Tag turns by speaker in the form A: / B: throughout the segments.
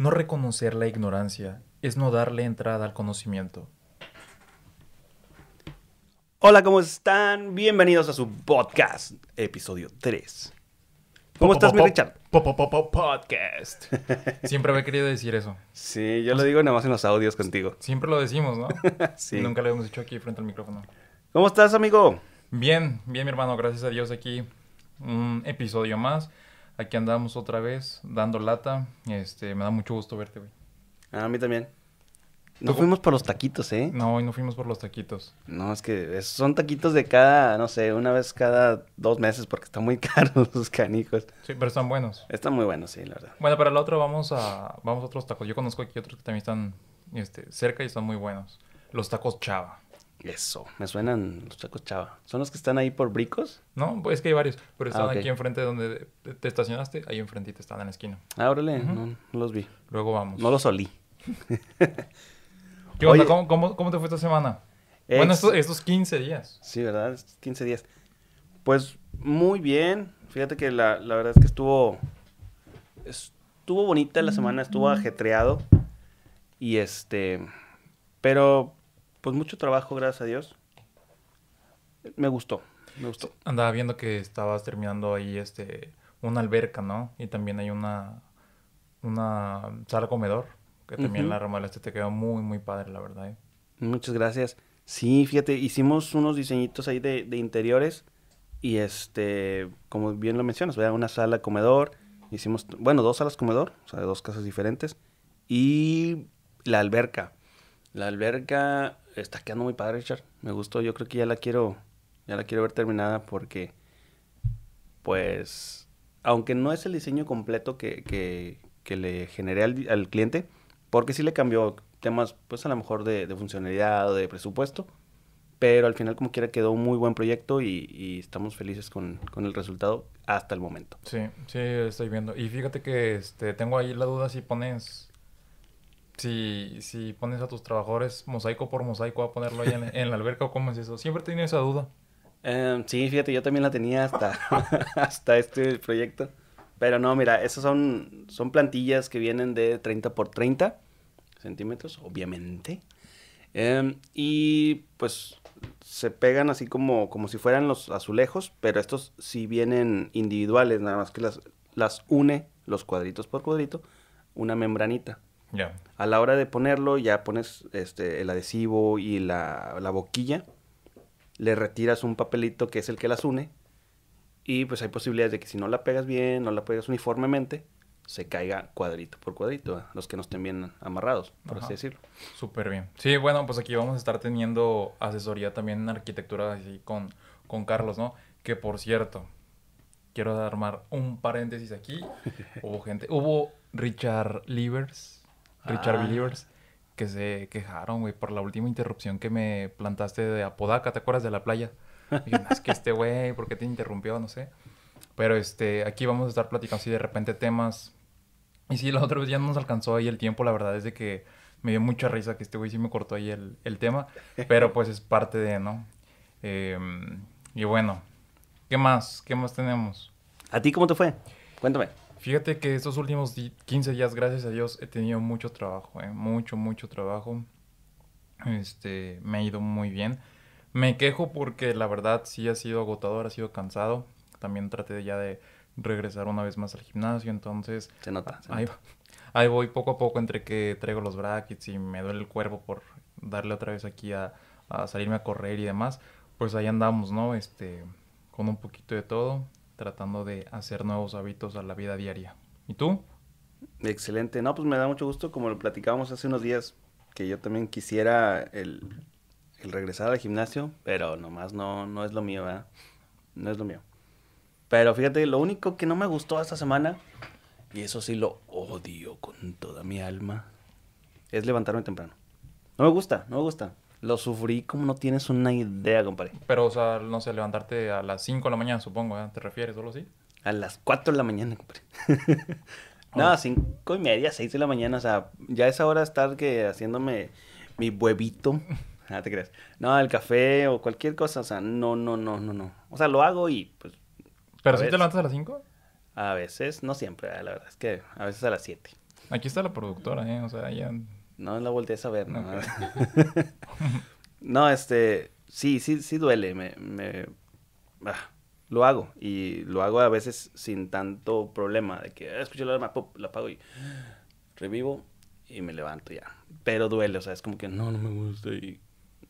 A: No reconocer la ignorancia es no darle entrada al conocimiento.
B: Hola, ¿cómo están? Bienvenidos a su podcast, episodio 3. ¿Cómo estás, mi Richard?
A: Podcast. Siempre había querido decir eso.
B: Sí, yo lo digo nada más en los audios contigo.
A: Siempre lo decimos, ¿no?
B: Sí.
A: Nunca lo hemos dicho aquí frente al micrófono.
B: ¿Cómo estás, amigo?
A: Bien, bien, mi hermano. Gracias a Dios aquí. Un episodio más. Aquí andamos otra vez dando lata. Este, me da mucho gusto verte, güey.
B: A mí también. No
A: ¿Tú-
B: fuimos por los taquitos, ¿eh?
A: No, hoy no fuimos por los taquitos.
B: No, es que son taquitos de cada, no sé, una vez cada dos meses porque están muy caros los canijos.
A: Sí, pero están buenos.
B: Están muy buenos, sí, la verdad.
A: Bueno, para la otra vamos a, vamos a otros tacos. Yo conozco aquí otros que también están este, cerca y están muy buenos. Los tacos chava.
B: Eso, me suenan los tacos chava. ¿Son los que están ahí por bricos?
A: No, pues es que hay varios, pero están
B: Ah,
A: aquí enfrente donde te- te estacionaste, ahí enfrentito están en la esquina.
B: Ah, órale, no, no los vi.
A: Luego vamos.
B: No los olí.
A: ¿Qué onda?
B: Oye.
A: ¿Cómo, cómo, cómo te fue esta semana?
B: Ex-
A: Bueno, estos, estos 15 días.
B: Sí, ¿verdad? Es 15 días. Pues muy bien. Fíjate que la, la verdad es que estuvo. Estuvo bonita la semana, estuvo ajetreado. Y este. Pero, pues mucho trabajo, gracias a Dios. Me gustó, me gustó.
A: Andaba viendo que estabas terminando ahí este una alberca, ¿no? Y también hay una una sala comedor que también
B: Ujú.
A: la remodelaste te quedó muy muy padre, la verdad. ¿eh?
B: Muchas gracias. Sí, fíjate, hicimos unos diseñitos ahí de, de interiores. Y este, como bien lo mencionas, ¿verdad? una sala comedor. Hicimos, bueno, dos salas comedor, o sea, dos casas diferentes. Y la alberca. La alberca está quedando muy padre, Richard. Me gustó, yo creo que ya la quiero, ya la quiero ver terminada porque, pues, aunque no es el diseño completo que, que, que le generé al, al cliente, porque sí le cambió temas, pues a lo mejor de, funcionalidad o de presupuesto, pero al final como quiera quedó un muy buen proyecto y, y estamos felices con, con el resultado hasta el momento.
A: Sí, sí, estoy viendo. Y fíjate que este tengo ahí la duda si pones si si pones a tus trabajadores mosaico por mosaico a ponerlo ahí en, en la alberca o cómo es eso. Siempre he tenido esa duda.
B: Eh, sí, fíjate, yo también la tenía hasta, hasta este proyecto. Pero no, mira, esas son, son plantillas que vienen de 30 por 30 centímetros, obviamente. Em, y pues se pegan así como, como si fueran los azulejos, pero estos sí vienen individuales, nada más que las, las une los cuadritos por cuadrito, una membranita. A la hora de ponerlo, ya pones este, el adhesivo y la, la boquilla. Le retiras un papelito que es el que las une. Y pues hay posibilidades de que si no la pegas bien, no la pegas uniformemente, se caiga cuadrito por cuadrito. ¿eh? Los que no estén bien amarrados, por
A: Ajá.
B: así decirlo.
A: Súper bien. Sí, bueno, pues aquí vamos a estar teniendo asesoría también en arquitectura así con, con Carlos, ¿no? Que por cierto, quiero armar un paréntesis aquí. Hubo gente, hubo Richard Livers, Richard
B: Ah.
A: Believers, que se quejaron, güey, por la última interrupción que me plantaste de Apodaca, ¿te acuerdas de la playa? Y yo, "No, es que este güey, ¿por qué te interrumpió? No sé. Pero este, aquí vamos a estar platicando así de repente temas y sí, la otra vez ya no nos alcanzó ahí el tiempo, la verdad es de que me dio mucha risa que este güey sí me cortó ahí el, el tema, pero pues es parte de, ¿no? Em, y bueno, ¿qué más? ¿Qué más tenemos?
B: ¿A ti cómo te fue? Cuéntame.
A: Fíjate que estos últimos di- 15 días, gracias a Dios, he tenido mucho trabajo, ¿eh? Mucho, mucho trabajo. Este, me ha ido muy bien. Me quejo porque la verdad sí ha sido agotador, ha sido cansado. También traté ya de regresar una vez más al gimnasio, entonces
B: Se nota. se
A: Ahí,
B: nota.
A: ahí voy poco a poco entre que traigo los brackets y me duele el cuerpo por darle otra vez aquí a, a salirme a correr y demás. Pues ahí andamos, ¿no? Este, con un poquito de todo, tratando de hacer nuevos hábitos a la vida diaria. ¿Y tú?
B: Excelente. No, pues me da mucho gusto, como lo platicábamos hace unos días, que yo también quisiera el, regresar al gimnasio, pero nomás no, no es lo mío, ¿verdad? No es lo mío. Pero fíjate, lo único que no me gustó esta semana, y eso sí lo odio con toda mi alma, es levantarme temprano. No me gusta, no me gusta. Lo sufrí como no tienes una idea, compadre.
A: Pero, o sea, no sé, levantarte a las 5 de la mañana, supongo, ¿eh? ¿Te refieres solo así?
B: A las 4 de la mañana, compadre. no, cinco y media, 6 de la mañana. O sea, ya es hora de estar que haciéndome mi huevito. Ah, te creas. No, el café o cualquier cosa. O sea, no, no, no, no, no. O sea, lo hago y pues
A: ¿Pero
B: A
A: si te levantas a las 5?
B: a veces, no siempre, la verdad es que a veces a las 7.
A: Aquí está la productora, ¿eh? O sea, ya...
B: No la volteé a ver, ¿no? no, este... Sí, sí, sí duele. Me... me... Ah, lo hago. Y lo hago a veces sin tanto problema. De que ah, escucho la alarma, pop, la apago y... Revivo y me levanto ya. Pero duele, o sea, es como que no, no me gusta y...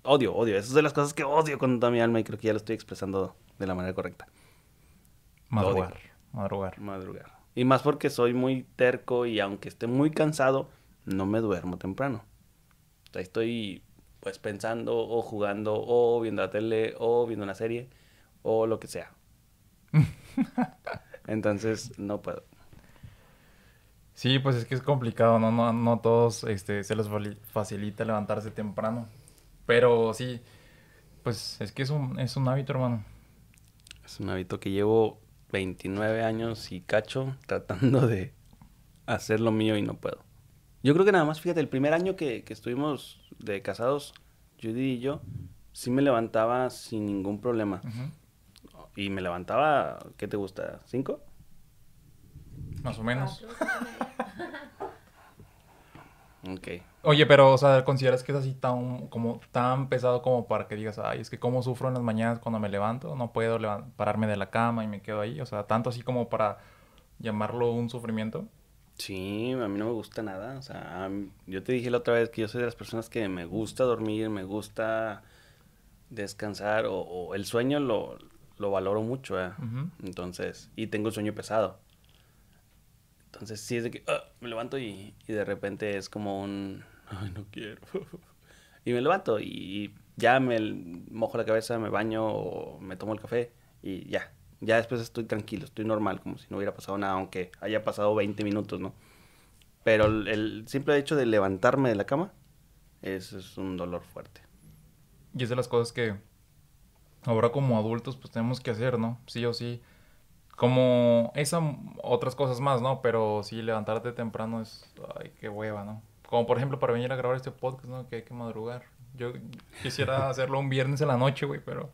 B: Odio, odio. Esas son de las cosas que odio con toda mi alma y creo que ya lo estoy expresando de la manera correcta.
A: Madrugar. Madrugar.
B: Madrugar. Y más porque soy muy terco y aunque esté muy cansado, no me duermo temprano. O sea, estoy pues pensando o jugando o viendo la tele o viendo una serie o lo que sea. Entonces, no puedo.
A: Sí, pues es que es complicado, ¿no? No, no todos este, se les facilita levantarse temprano. Pero sí, pues es que es un, es un hábito, hermano.
B: Es un hábito que llevo 29 años y cacho tratando de hacer lo mío y no puedo. Yo creo que nada más, fíjate, el primer año que, que estuvimos de casados, Judy y yo, sí me levantaba sin ningún problema. Y me levantaba, ¿qué te gusta? ¿Cinco?
A: Más o menos.
B: ok.
A: Oye, pero, o sea, ¿consideras que es así tan, como, tan pesado como para que digas, ay, es que cómo sufro en las mañanas cuando me levanto? No puedo pararme de la cama y me quedo ahí. O sea, tanto así como para llamarlo un sufrimiento.
B: Sí, a mí no me gusta nada. O sea, yo te dije la otra vez que yo soy de las personas que me gusta dormir, me gusta descansar o, el sueño lo, lo valoro mucho, ¿eh? Entonces, y tengo el sueño pesado. Entonces, sí es de que ah, me levanto y, y, de repente es como un, ay, no quiero. y me levanto y ya me mojo la cabeza, me baño o me tomo el café y ya. Ya después estoy tranquilo, estoy normal, como si no hubiera pasado nada, aunque haya pasado 20 minutos, ¿no? Pero el, simple hecho de levantarme de la cama es, es un dolor fuerte.
A: Y es de las cosas que ahora como adultos pues tenemos que hacer, ¿no? Sí o sí. Como esas otras cosas más, ¿no? Pero sí, levantarte temprano es, ay, qué hueva, ¿no? Como por ejemplo para venir a grabar este podcast, ¿no? Que hay que madrugar. Yo quisiera hacerlo un viernes en la noche, güey, pero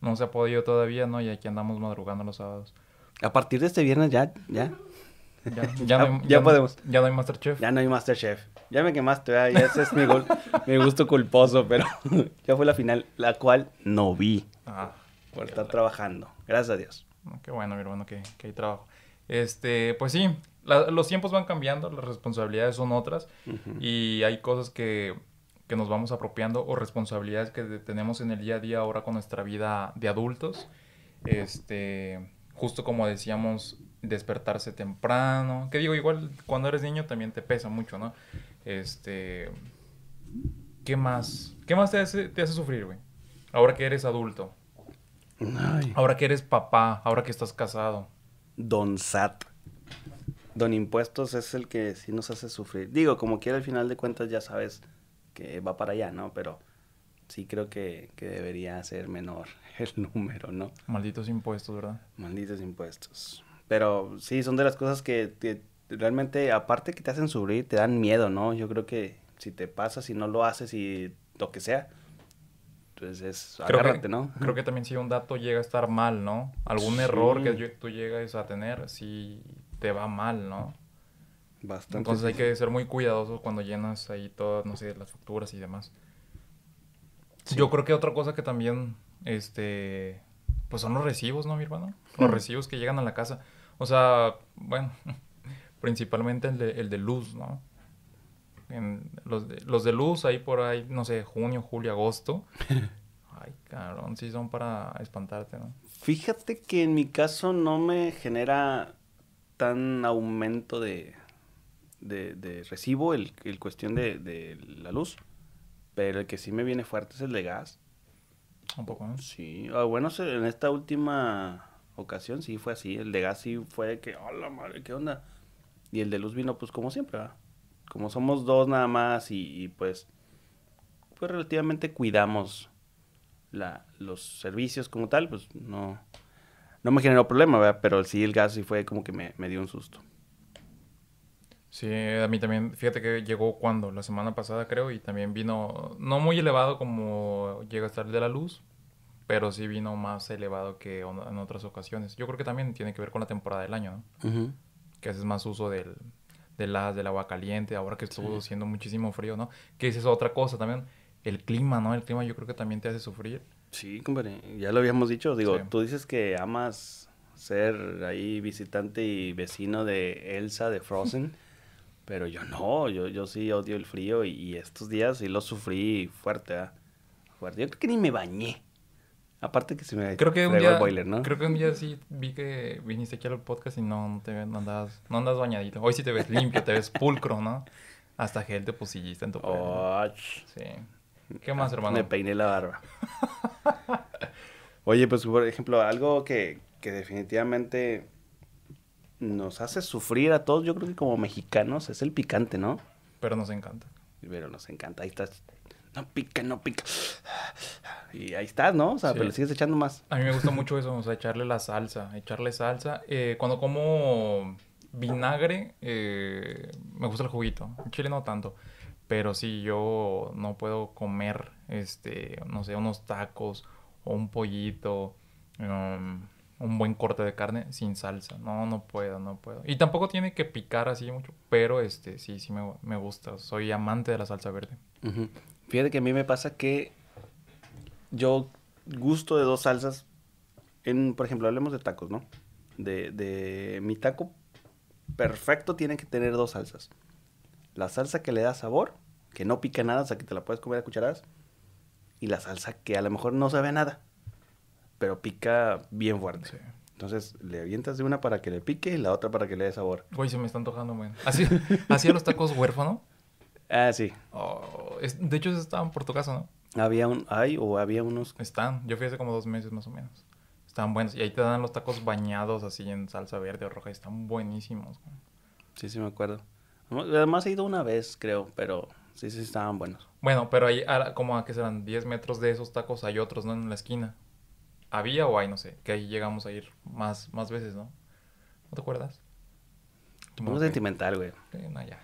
A: no se ha podido todavía, ¿no? Y aquí andamos madrugando los sábados.
B: A partir de este viernes ya, ya.
A: Ya, ya, no ya, podemos. Ya no hay Masterchef.
B: Ya no hay Masterchef. Ya me quemaste, ya ese es mi, mi gusto culposo, pero ya fue la final, la cual no vi. Ah, por estar trabajando. Gracias a Dios.
A: Qué bueno, mi hermano, que, que hay trabajo. Este, pues sí, los tiempos van cambiando, las responsabilidades son otras y hay cosas que, que, nos vamos apropiando o responsabilidades que tenemos en el día a día ahora con nuestra vida de adultos. Este, justo como decíamos, despertarse temprano. Que digo, igual cuando eres niño también te pesa mucho, ¿no? Este, ¿qué más? ¿Qué más te hace, te hace sufrir, güey? Ahora que eres adulto. Ahora que eres papá, ahora que estás casado.
B: Don Sat. Don Impuestos es el que sí nos hace sufrir. Digo, como quiera, al final de cuentas ya sabes que va para allá, ¿no? Pero sí creo que, debería ser menor el número, ¿no?
A: Malditos impuestos, ¿verdad?
B: Malditos impuestos. Pero sí, son de las cosas que, que realmente, aparte que te hacen sufrir, te dan miedo, ¿no? Yo creo que si te pasa, si no lo haces y lo que sea, entonces,
A: agárrate,
B: ¿no?
A: Creo que también si un dato llega a estar mal, ¿no? Algún error que tú llegas a tener, si te va mal, ¿no? Bastante. Entonces hay que ser muy cuidadoso cuando llenas ahí todas, no sé, las facturas y demás. Yo creo que otra cosa que también, este, pues son los recibos, ¿no, mi hermano? Los recibos que llegan a la casa. O sea, bueno, principalmente el de, el de luz, ¿no? En los, de, los de luz, ahí por ahí, no sé, junio, julio, agosto. Ay, cabrón, sí son para espantarte, ¿no?
B: Fíjate que en mi caso no me genera tan aumento de, de, recibo el, el cuestión de, de, la luz. Pero el que sí me viene fuerte es el de gas.
A: Un poco, ¿no?
B: Sí. Ah, bueno, en esta última ocasión sí fue así. El de gas sí fue que, hola madre, ¿qué onda? Y el de luz vino pues como siempre, ¿verdad? como somos dos nada más y, pues, pues relativamente cuidamos la, los servicios como tal, pues no, no me generó problema, ¿verdad? Pero sí el gas sí fue como que me, me dio un susto.
A: Sí, a mí también, fíjate que llegó cuando, la semana pasada creo, y también vino, no muy elevado como llega a estar el de la luz, pero sí vino más elevado que en otras ocasiones. Yo creo que también tiene que ver con la temporada del año, ¿no? Que haces más uso del, del agua caliente, ahora que estuvo haciendo muchísimo frío, ¿no? Que esa es otra cosa también, el clima, ¿no? El clima yo creo que también te hace sufrir.
B: Sí, compadre, ya lo habíamos dicho, digo,
A: Sí.
B: tú dices que amas ser ahí visitante y vecino de Elsa de Frozen, pero yo no, yo, yo sí odio el frío y, y estos días sí lo sufrí fuerte, ¿ah? Fuerte. Yo creo que ni me bañé. Aparte que se me
A: Creo que un día,
B: el boiler, ¿no?
A: creo que un día sí vi que viniste aquí al podcast y no, no te no andas, no andas bañadito. Hoy sí te ves limpio, te ves pulcro, ¿no? Hasta gel te pusiste en tu pelo.
B: Oh,
A: Sí. ¿Qué más, hermano?
B: Me peiné la barba. Oye, pues por ejemplo, algo que, que definitivamente nos hace sufrir a todos, yo creo que como mexicanos, es el picante, ¿no?
A: Pero nos encanta.
B: Pero nos encanta, ahí estás. No pica, no pica. Y ahí estás, ¿no? O sea,
A: Sí.
B: pero le sigues echando más.
A: A mí me gusta mucho eso, o sea, echarle la salsa, echarle salsa. Eh, cuando como vinagre, eh, me gusta el juguito. En chile no tanto. Pero sí, yo no puedo comer, este, no sé, unos tacos o un pollito, um, un buen corte de carne sin salsa. No, no puedo, no puedo. Y tampoco tiene que picar así mucho, pero este, sí, sí me, me gusta. Soy amante de la salsa verde.
B: Ujú. Fíjate que a mí me pasa que yo gusto de dos salsas. En, por ejemplo, hablemos de tacos, ¿no? De, de mi taco perfecto tiene que tener dos salsas. La salsa que le da sabor, que no pica nada, o sea, que te la puedes comer a cucharadas. Y la salsa que a lo mejor no sabe a nada, pero pica bien fuerte.
A: Sí.
B: Entonces le avientas de una para que le pique y la otra para que le dé sabor.
A: Güey, se me está antojando, güey. Así, así a los tacos huérfano.
B: Ah, sí.
A: Oh, es- de hecho, estaban por tu casa, ¿no?
B: Había un, hay o había unos
A: Están. Yo fui hace como dos meses más o menos. Estaban buenos. Y ahí te dan los tacos bañados así en salsa verde o roja. y Están buenísimos. güey.
B: Sí, sí, me acuerdo. Además he ido una vez, creo, pero sí, sí, estaban buenos.
A: Bueno, pero ahí, como a que serán 10 metros de esos tacos, hay otros, ¿no? En la esquina. ¿Había o hay? No sé. Que ahí llegamos a ir más, más veces, ¿no? ¿No te acuerdas?
B: Muy sentimental, güey.
A: No, ya.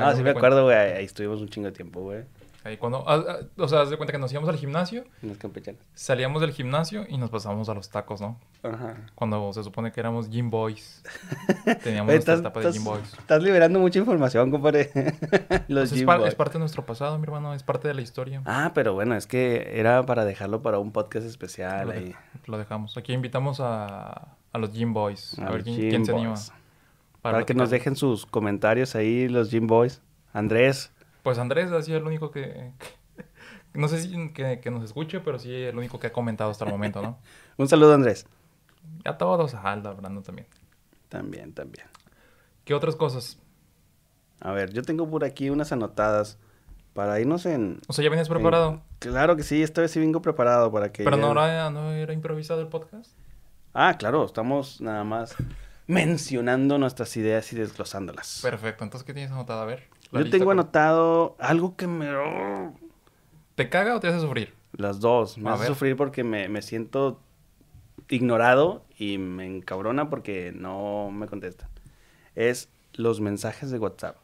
B: Ah, sí
A: no
B: me
A: cuento.
B: acuerdo, güey. Ahí estuvimos un chingo de tiempo, güey.
A: Ahí cuando, ah, ah, o sea, haz de cuenta que nos íbamos al gimnasio,
B: En los campechanos.
A: salíamos del gimnasio y nos pasábamos a los tacos, ¿no?
B: Ajá.
A: Cuando se supone que éramos Gym Boys. Teníamos
B: Güey,
A: nuestra
B: estás,
A: etapa de
B: estás-
A: Gym Boys.
B: estás liberando mucha información, compadre. los
A: Pues es,
B: Gym
A: par-
B: Boys.
A: es parte de nuestro pasado, mi hermano, es parte de la historia.
B: Ah, pero bueno, es que era para dejarlo para un podcast especial
A: lo,
B: ahí.
A: de- lo dejamos. Aquí invitamos a, a los Gym Boys. A,
B: A
A: ver quién, se anima.
B: Para, que nos dejen sus comentarios ahí, los Gym Boys. Andrés,
A: Pues Andrés ha sido el único que... que- no sé si que, que nos escuche, pero sí el único que ha comentado hasta el momento, ¿no?
B: un saludo, Andrés.
A: A todos, a Alda, Brandon también.
B: También, también.
A: ¿Qué otras cosas?
B: A ver, yo tengo por aquí unas anotadas para irnos en...
A: O sea, ¿ya venías preparado?
B: en- Claro que sí, esta vez sí vengo preparado para que...
A: Pero no era, no era improvisado el podcast.
B: Ah, claro, estamos nada más mencionando nuestras ideas y desglosándolas.
A: Perfecto, entonces, ¿qué tienes anotado? A ver. La
B: Yo tengo
A: con-
B: anotado algo que me... oh,
A: ¿Te caga o te hace sufrir?
B: Las dos. Me
A: A
B: hace
A: ver.
B: sufrir porque me, me siento ignorado y me encabrona porque no me contestan. Es los mensajes de WhatsApp.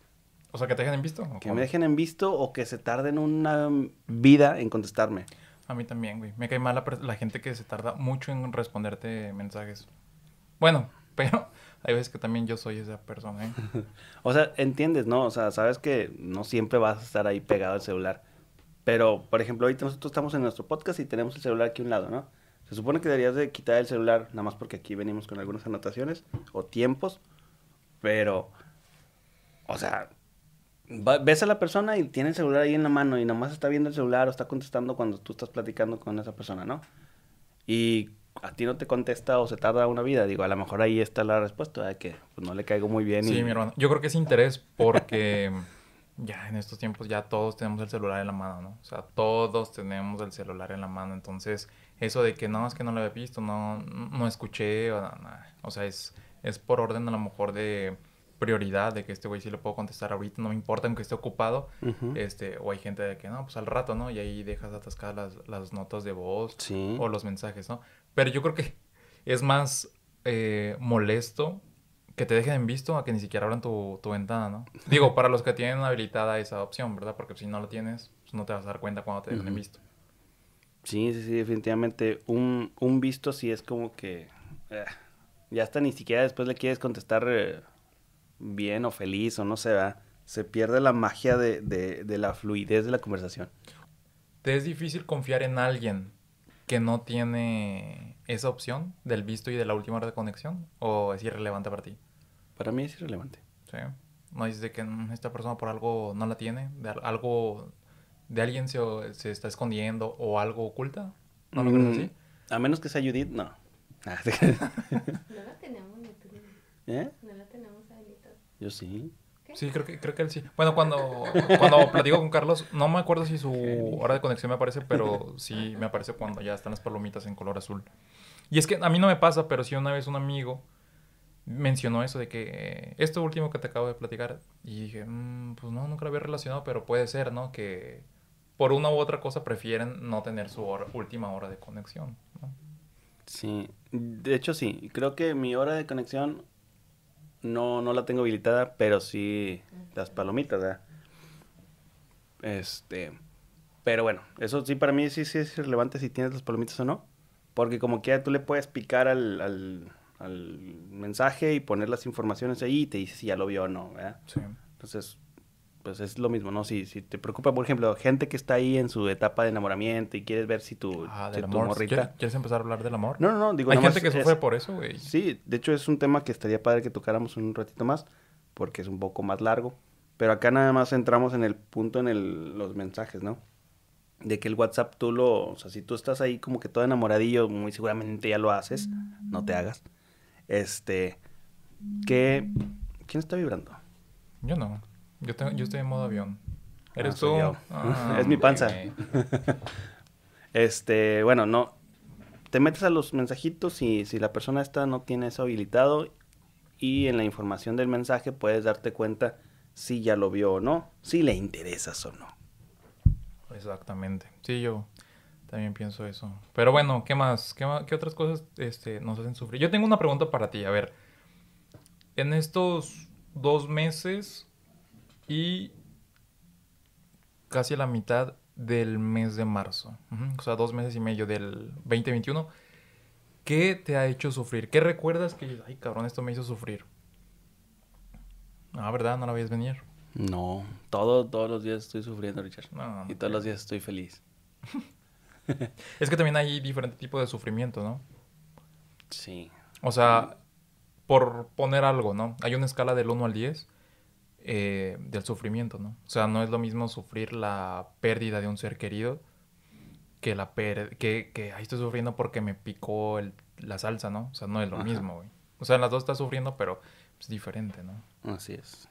A: O sea, que te dejen en visto. ¿o
B: Que
A: cómo?
B: me dejen en visto o que se tarden una vida en contestarme.
A: A mí también, güey. Me cae mal la, la gente que se tarda mucho en responderte mensajes. Bueno, pero hay veces que también yo soy esa persona, ¿eh?
B: O sea, entiendes, ¿no? O sea, sabes que no siempre vas a estar ahí pegado al celular. Pero, por ejemplo, ahorita nosotros estamos en nuestro podcast y tenemos el celular aquí a un lado, ¿no? Se supone que deberías de quitar el celular, nada más porque aquí venimos con algunas anotaciones o tiempos. Pero, o sea, va- ves a la persona y tiene el celular ahí en la mano y nomás está viendo el celular o está contestando cuando tú estás platicando con esa persona, ¿no? Y a ti no te contesta o se tarda una vida. Digo, a lo mejor ahí está la respuesta, de que pues, no le caigo muy bien.
A: Sí,
B: y...
A: mi hermano. Yo creo que es interés porque ya en estos tiempos ya todos tenemos el celular en la mano, ¿no? O sea, todos tenemos el celular en la mano. Entonces, eso de que no, es que no lo había visto, no, no escuché, o, nada. o sea, es, es por orden a lo mejor de prioridad, de que este güey sí le puedo contestar ahorita, no me importa aunque esté ocupado. Este, o hay gente de que no, pues al rato, ¿no? Y ahí dejas atascadas las, las notas de voz
B: Sí.
A: o los mensajes, ¿no? Pero yo creo que es más eh, molesto que te dejen en visto a que ni siquiera abran tu, tu ventana, ¿no? Digo, para los que tienen habilitada esa opción, ¿verdad? Porque si no la tienes, pues no te vas a dar cuenta cuando te dejan en visto.
B: Sí, sí, sí, definitivamente. Un, un visto sí es como que... eh, ya hasta ni siquiera después le quieres contestar eh, bien o feliz o no sé, ¿verdad? se pierde la magia de, de, de la fluidez de la conversación.
A: ¿Te es difícil confiar en alguien que no tiene esa opción del visto y de la última hora de conexión? ¿O es irrelevante para ti?
B: Para mí es irrelevante.
A: Sí. No dices de que mm, esta persona por algo no la tiene, de al- algo de alguien se, se está escondiendo o algo oculta. ¿No lo crees
B: Mm,
A: así?
B: A menos que sea Judith, no.
C: No la tenemos,
B: ¿Eh?
C: no la tenemos habilitada.
B: Yo sí.
A: Sí, creo que, creo que él sí. Bueno, cuando, cuando platico con Carlos, no me acuerdo si su hora de conexión me aparece, pero sí me aparece cuando ya están las palomitas en color azul. Y es que a mí no me pasa, pero sí una vez un amigo mencionó eso de que eh, esto último que te acabo de platicar, y dije, "Mm, pues no, nunca lo había relacionado, pero puede ser, ¿no? Que por una u otra cosa prefieren no tener su hora- última hora de conexión.
B: Sí. De hecho, sí. Creo que mi hora de conexión no, no la tengo habilitada, pero sí las palomitas, ¿verdad? Este. Pero bueno, eso sí para mí sí, sí es irrelevante si tienes las palomitas o no. Porque como quiera tú le puedes picar al, al, al mensaje y poner las informaciones ahí y te dice si ya lo vio o no, ¿verdad?
A: Sí.
B: Entonces, pues es lo mismo, ¿no? Si, si te preocupa, por ejemplo, gente que está ahí en su etapa de enamoramiento y quieres ver si tu,
A: Ah,
B: si
A: del
B: tu
A: amor.
B: morrita...
A: ¿Quieres, empezar a hablar del amor?
B: No, no, no, digo,
A: Hay gente que
B: es-
A: sufre por eso, güey.
B: Sí, de hecho es un tema que estaría padre que tocáramos un ratito más, porque es un poco más largo. Pero acá nada más entramos en el punto en el, los mensajes, ¿no? De que el WhatsApp tú lo, o sea, si tú estás ahí como que todo enamoradillo, muy seguramente ya lo haces, no te hagas. Este, que, ¿quién está vibrando?
A: Yo no. Yo, tengo, yo estoy en modo avión. ¿Eres
B: Ah,
A: tú? Ah,
B: Es mi panza. Este, bueno, no. Te metes a los mensajitos y si la persona esta no tiene eso habilitado y en la información del mensaje puedes darte cuenta si ya lo vio o no, si le interesas o no.
A: Exactamente. Sí, yo también pienso eso. Pero bueno, ¿qué más? ¿Qué, qué otras cosas este, nos hacen sufrir? Yo tengo una pregunta para ti. A ver, en estos dos meses y casi a la mitad del mes de marzo, o sea, dos meses y medio del 2021, ¿qué te ha hecho sufrir? ¿Qué recuerdas que, dices, ay cabrón, esto me hizo sufrir? Ah, ¿verdad? No la veías venir.
B: No, todo, todos los días estoy sufriendo, Richard.
A: No, no
B: y todos los días estoy feliz.
A: Es que también hay diferentes tipos de sufrimiento, ¿no?
B: Sí.
A: O sea, por poner algo, ¿no? Hay una escala del 1 al 10 eh, del sufrimiento, ¿no? O sea, no es lo mismo sufrir la pérdida de un ser querido que la per que, que ay, estoy sufriendo porque me picó el- la salsa, ¿no? O sea, no es lo
B: Ajá.
A: mismo, güey. O sea, en las dos estás sufriendo, pero es diferente, ¿no?
B: Así es.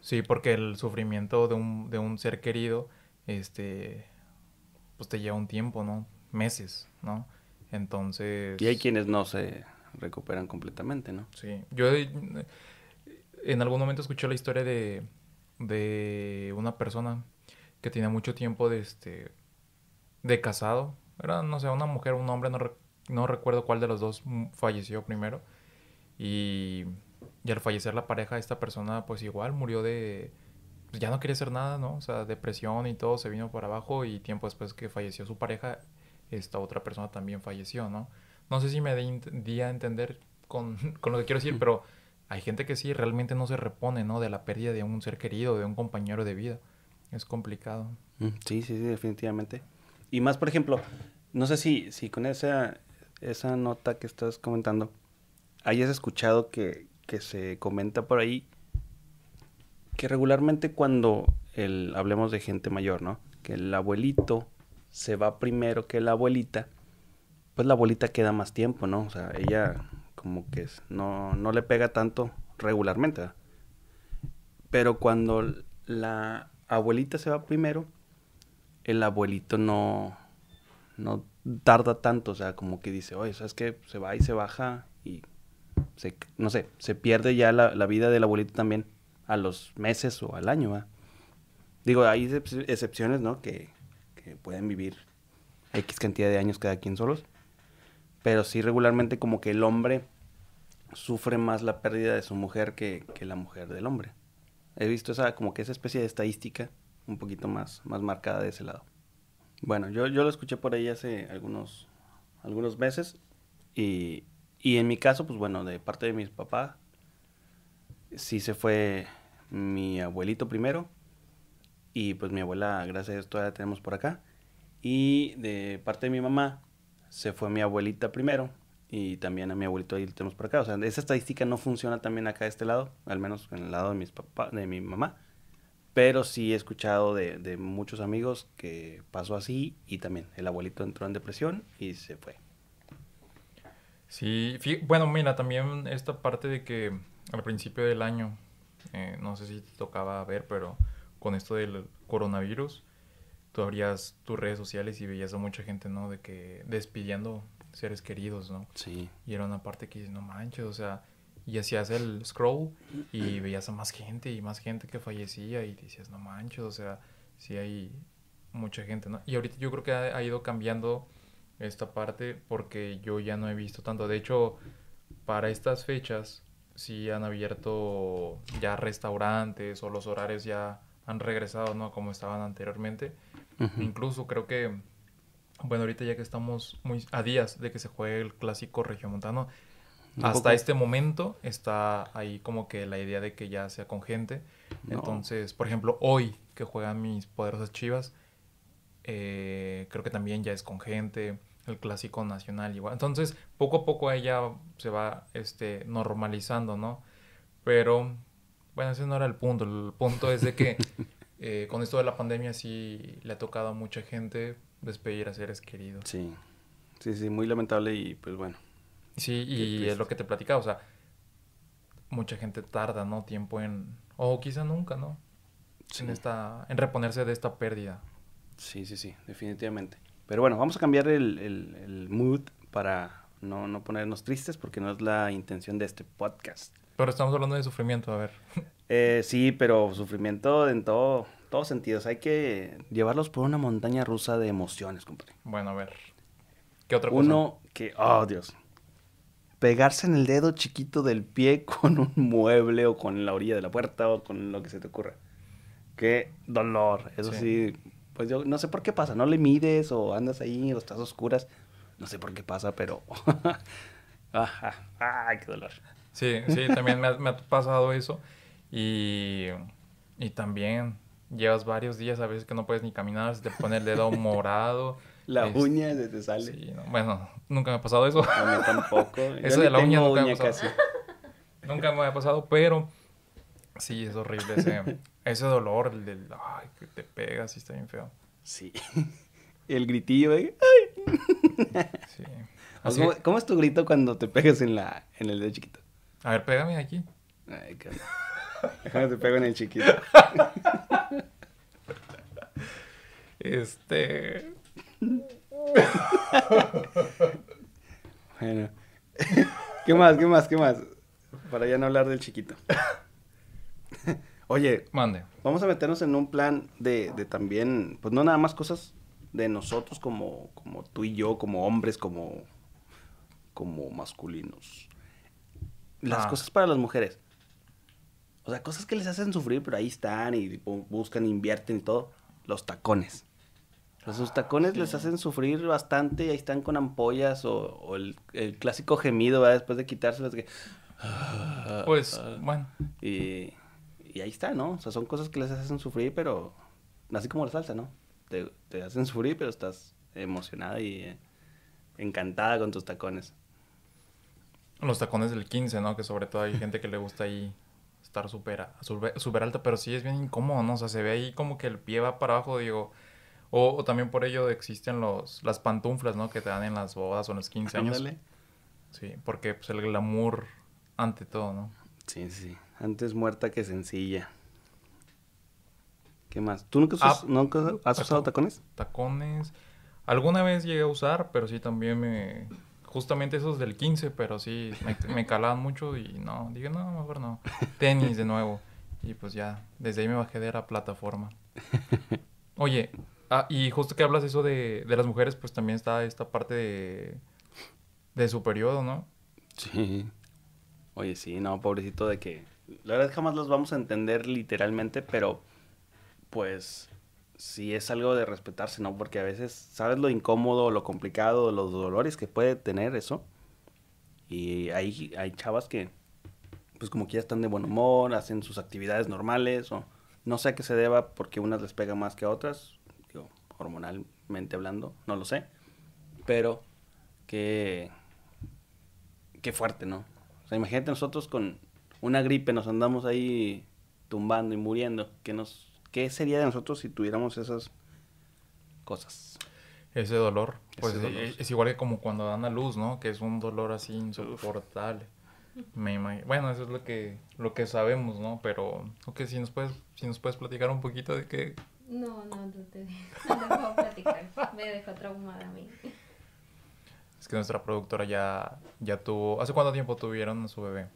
A: Sí, porque el sufrimiento de un, de un ser querido, este, pues te lleva un tiempo, ¿no? Meses, ¿no? Entonces...
B: Y hay quienes no se recuperan completamente, ¿no?
A: Sí, yo eh, en algún momento escuché la historia de, de una persona que tenía mucho tiempo de este de casado. Era, no sé, una mujer, un hombre, no, re- no recuerdo cuál de los dos falleció primero. Y, y al fallecer la pareja, esta persona pues igual murió de... pues, ya no quería hacer nada, ¿no? O sea, depresión y todo, se vino por abajo y tiempo después que falleció su pareja, esta otra persona también falleció, ¿no? No sé si me di, di a entender con, con lo que quiero decir, pero hay gente que sí realmente no se repone, ¿no? De la pérdida de un ser querido, de un compañero de vida. Es complicado.
B: Mm, Sí, sí, sí, definitivamente. Y más, por ejemplo, no sé si, si con esa, esa nota que estás comentando, hayas escuchado que, que se comenta por ahí que regularmente cuando el, hablemos de gente mayor, ¿no? Que el abuelito se va primero que la abuelita, pues la abuelita queda más tiempo, ¿no? O sea, ella como que no, no le pega tanto regularmente, ¿verdad? Pero cuando la abuelita se va primero, el abuelito no, no tarda tanto, o sea, como que dice, oye, ¿sabes qué? Se va y se baja y se, no sé, se pierde ya la, la vida del abuelito también a los meses o al año, ¿va? Digo, hay excep- excepciones, ¿no? Que, que pueden vivir X cantidad de años cada quien solos, pero sí regularmente como que el hombre sufre más la pérdida de su mujer que, que la mujer del hombre. He visto esa, como que esa especie de estadística un poquito más, más marcada de ese lado. Bueno, yo, yo lo escuché por ahí hace algunos, algunos meses y, y en mi caso, pues bueno, de parte de mis papás, sí se fue mi abuelito primero. Y pues mi abuela, gracias a Dios, todavía tenemos por acá. Y de parte de mi mamá, se fue mi abuelita primero. Y también a mi abuelito ahí lo tenemos por acá. O sea, esa estadística no funciona también acá de este lado, al menos en el lado de, mis papá, de mi mamá. Pero sí he escuchado de, de muchos amigos que pasó así y también el abuelito entró en depresión y se fue.
A: Sí, bueno, mira, también esta parte de que al principio del año, eh, no sé si te tocaba ver, pero con esto del coronavirus, tú abrías tus redes sociales y veías a mucha gente, ¿no? De que despidiendo seres queridos, ¿no?
B: Sí.
A: Y era una parte que no manches, o sea, y hacías el scroll y veías a más gente y más gente que fallecía y decías, no manches, o sea, sí hay mucha gente, ¿no? Y ahorita yo creo que ha, ido cambiando esta parte porque yo ya no he visto tanto. De hecho, para estas fechas sí han abierto ya restaurantes o los horarios ya han regresado, ¿no? Como estaban anteriormente. Incluso creo que, bueno, ahorita ya que estamos muy a días de que se juegue el clásico regiomontano, hasta este momento está ahí como que la idea de que ya sea con gente. Entonces, por ejemplo, hoy que juegan mis poderosas chivas, eh, creo que también ya es con gente. El clásico nacional igual. Entonces, poco a poco ella se va este, normalizando, ¿no? Pero, bueno, ese no era el punto. El punto es de que eh, con esto de la pandemia sí le ha tocado a mucha gente despedir a seres queridos.
B: Sí, sí, sí, muy lamentable y pues bueno,
A: Sí, y es lo que te platicaba, o sea, mucha gente tarda, ¿no? Tiempo en, o quizá nunca, ¿no? En, esta, en reponerse de esta pérdida.
B: Sí, sí, sí, definitivamente. Pero bueno, vamos a cambiar el, el, mood para no, no ponernos tristes porque no es la intención de este podcast.
A: Pero estamos hablando de sufrimiento, a ver.
B: Eh, sí, pero sufrimiento en todo, todos sentidos. Hay que llevarlos por una montaña rusa de emociones, compadre.
A: Bueno, a ver. ¿Qué otra
B: cosa? Uno que, oh Dios, pegarse en el dedo chiquito del pie con un mueble o con la orilla de la puerta o con lo que se te ocurra. Qué dolor. Eso sí. pues yo no sé por qué pasa. No le mides o andas ahí o estás oscuras. No sé por qué pasa, pero... ¡Ay, qué dolor!
A: Sí, sí, también me ha, pasado eso. Y, y también llevas varios días a veces que no puedes ni caminar, se te pone el dedo morado.
B: La uña se te sale.
A: Sí, bueno, nunca me ha pasado eso.
B: A mí tampoco.
A: eso de la uña nunca me ha pasado. nunca me ha pasado, pero sí, es horrible ese, ese dolor, el del, ay, que te pegas y está bien feo.
B: Sí. El gritillo de, ay. Sí. ¿Cómo, ¿Cómo, es tu grito cuando te pegas en, la, en el dedo chiquito?
A: A ver, pégame aquí.
B: Ay, qué... Déjame te pego en el chiquito.
A: Este
B: bueno. ¿Qué más? ¿Qué más? ¿Qué más? Para ya no hablar del chiquito. Oye,
A: mande.
B: Vamos a meternos en un plan de, de, también, pues no nada más cosas de nosotros como, como tú y yo, como hombres, como, como masculinos. Las ah. cosas para las mujeres. O sea, cosas que les hacen sufrir, pero ahí están y buscan, invierten y todo. Los tacones. Los sus tacones les hacen sufrir bastante y ahí están con ampollas o, el, clásico gemido, ¿verdad? Después de quitárselos. Que...
A: Pues, bueno.
B: Y, y, ahí está, ¿no? O sea, son cosas que les hacen sufrir, pero así como la salsa, ¿no? Te, te hacen sufrir, pero estás emocionada y eh, encantada con tus tacones.
A: Los tacones del 15, ¿no? Que sobre todo hay gente que le gusta ahí estar súper super alta, pero sí es bien incómodo, ¿no? O sea, se ve ahí como que el pie va para abajo, digo o, también por ello existen los, las pantuflas, ¿no? Que te dan en las bodas o en los 15 años. Sí, porque pues el glamour ante todo, ¿no?
B: Sí, sí. Antes muerta que sencilla. ¿Qué más? ¿Tú nunca, ah, has usado tacones?
A: Tacones. Alguna vez llegué a usar, pero sí también me... Justamente esos del 15, pero sí me, calaban mucho y no, dije, no, mejor no. Tenis de nuevo. Y pues ya, desde ahí me bajé de la plataforma. Oye, Ah, y justo que hablas eso de, de las mujeres, pues también está esta parte de, de su periodo, ¿no?
B: Sí. Oye, sí, no, pobrecito de que... La verdad jamás los vamos a entender literalmente, pero pues sí es algo de respetarse, ¿no? Porque a veces sabes lo incómodo, lo complicado, los dolores que puede tener eso. Y hay, hay chavas que pues como que ya están de buen humor, hacen sus actividades normales o no sé a qué se deba porque unas les pega más que a otras, digo, hormonalmente hablando, no lo sé, pero que, qué fuerte, ¿no? O sea, imagínate nosotros con una gripe nos andamos ahí tumbando y muriendo, ¿qué, nos, qué sería de nosotros si tuviéramos esas cosas?
A: Ese dolor, pues eh, Es, igual que como cuando dan a luz, ¿no? Que es un dolor así insoportable. Me Bueno, eso es lo que, lo que sabemos, ¿no? Pero, ok, si nos puedes, si nos puedes platicar un poquito de qué...
C: No, no, no te, no platicar. Me dejó traumada a mí.
A: Es que nuestra productora ya, ya tuvo... ¿Hace cuánto tiempo tuvieron a su bebé?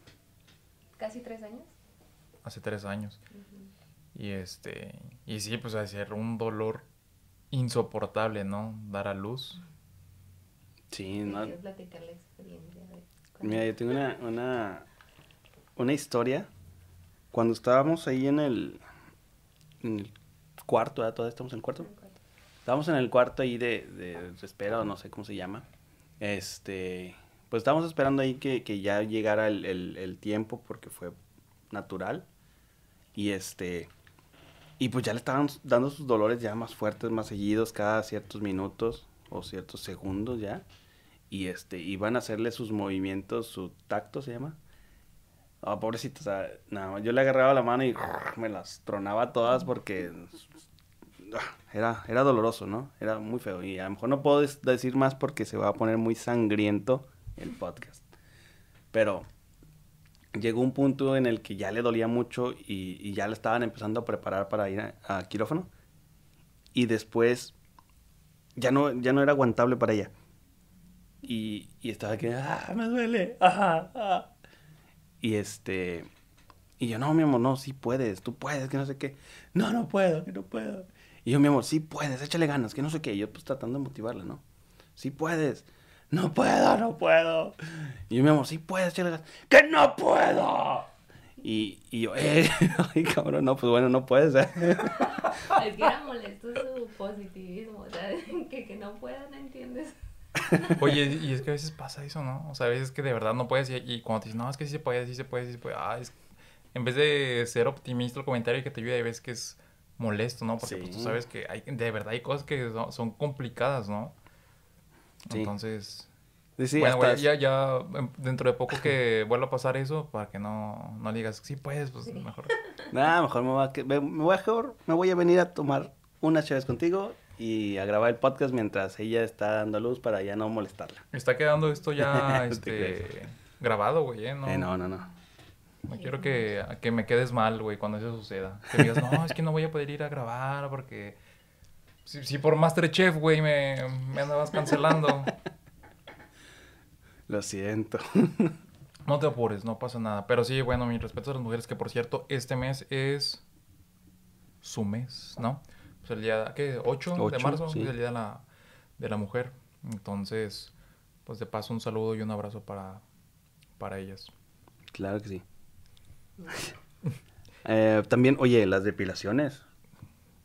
C: Casi tres años.
A: Hace tres años. Y este... Y sí, pues hacer un dolor insoportable, ¿no? Dar a luz.
B: Sí, no.
C: platicar la experiencia.
B: Mira, yo tengo una, una, una historia. Cuando estábamos ahí en el, en el cuarto, ¿verdad? ¿Todavía estamos en el cuarto? Estábamos en el cuarto ahí de, de, espera, o no sé cómo se llama. Este, pues estábamos esperando ahí que, que ya llegara el, el, el, tiempo porque fue natural. Y este, y pues ya le estaban dando sus dolores ya más fuertes, más seguidos, cada ciertos minutos o ciertos segundos ya. Y este, iban a hacerle sus movimientos, su tacto se llama. Ah, pobrecito, o sea, nada, yo le agarraba la mano y me las tronaba todas porque ah, era, era doloroso, ¿no? Era muy feo. Y a lo mejor no puedo decir más porque se va a poner muy sangriento el podcast. Pero llegó un punto en el que ya le dolía mucho y, ya le estaban empezando a preparar para ir a, quirófano. Y después ya no, ya no era aguantable para ella. Y, y estaba que, ah, me duele, ah, Y este, y yo, no, mi amor, no, sí puedes, tú puedes, que no sé qué. No, no puedo, que no puedo. Y yo, mi amor, sí puedes, échale ganas, que no sé qué. Y yo, pues tratando de motivarla, ¿no? Sí puedes no puedo, no puedo. Y yo, mi amor, sí puedes, gas. ¡Que no puedo! Y, y yo, eh, ay, cabrón, no, pues bueno, no puedes.
C: ¿eh? Es que era molesto su positivismo, o sea, que, que no pueda, no entiendes.
A: Oye, y es que a veces pasa eso, ¿no? O sea, a veces que de verdad no puedes y, cuando te dicen, no, es que sí se puede, sí se puede, sí se puede. Ah, es... En vez de ser optimista el comentario que te ayuda, ves que es molesto, ¿no? Porque pues, tú sabes que hay, de verdad hay cosas que son, son complicadas, ¿no? Entonces, bueno, ya, ya em, dentro de poco que vuelva a pasar eso, para que no, no digas, sí, pues, pues mejor.
B: Nada, mejor me voy, a, me, voy a, me voy a venir a tomar unas chaves contigo y a grabar el podcast mientras ella está dando luz para ya no molestarla.
A: Está quedando esto ya este, grabado, güey, ¿eh?
B: No, eh, no, no. no.
A: No quiero que, que me quedes mal, güey, cuando eso suceda. Que digas, no, es que no voy a poder ir a grabar porque si, si por Masterchef, güey, me, me andabas cancelando.
B: Lo siento.
A: no te apures, no pasa nada. Pero sí, bueno, mi respeto a las mujeres, que por cierto, este mes es su mes, ¿no? Pues el día, ¿qué? 8, de marzo, es el día de la, de la mujer. Entonces, pues de paso un saludo y un abrazo para, para ellas.
B: Claro que sí. eh, también, oye, las depilaciones.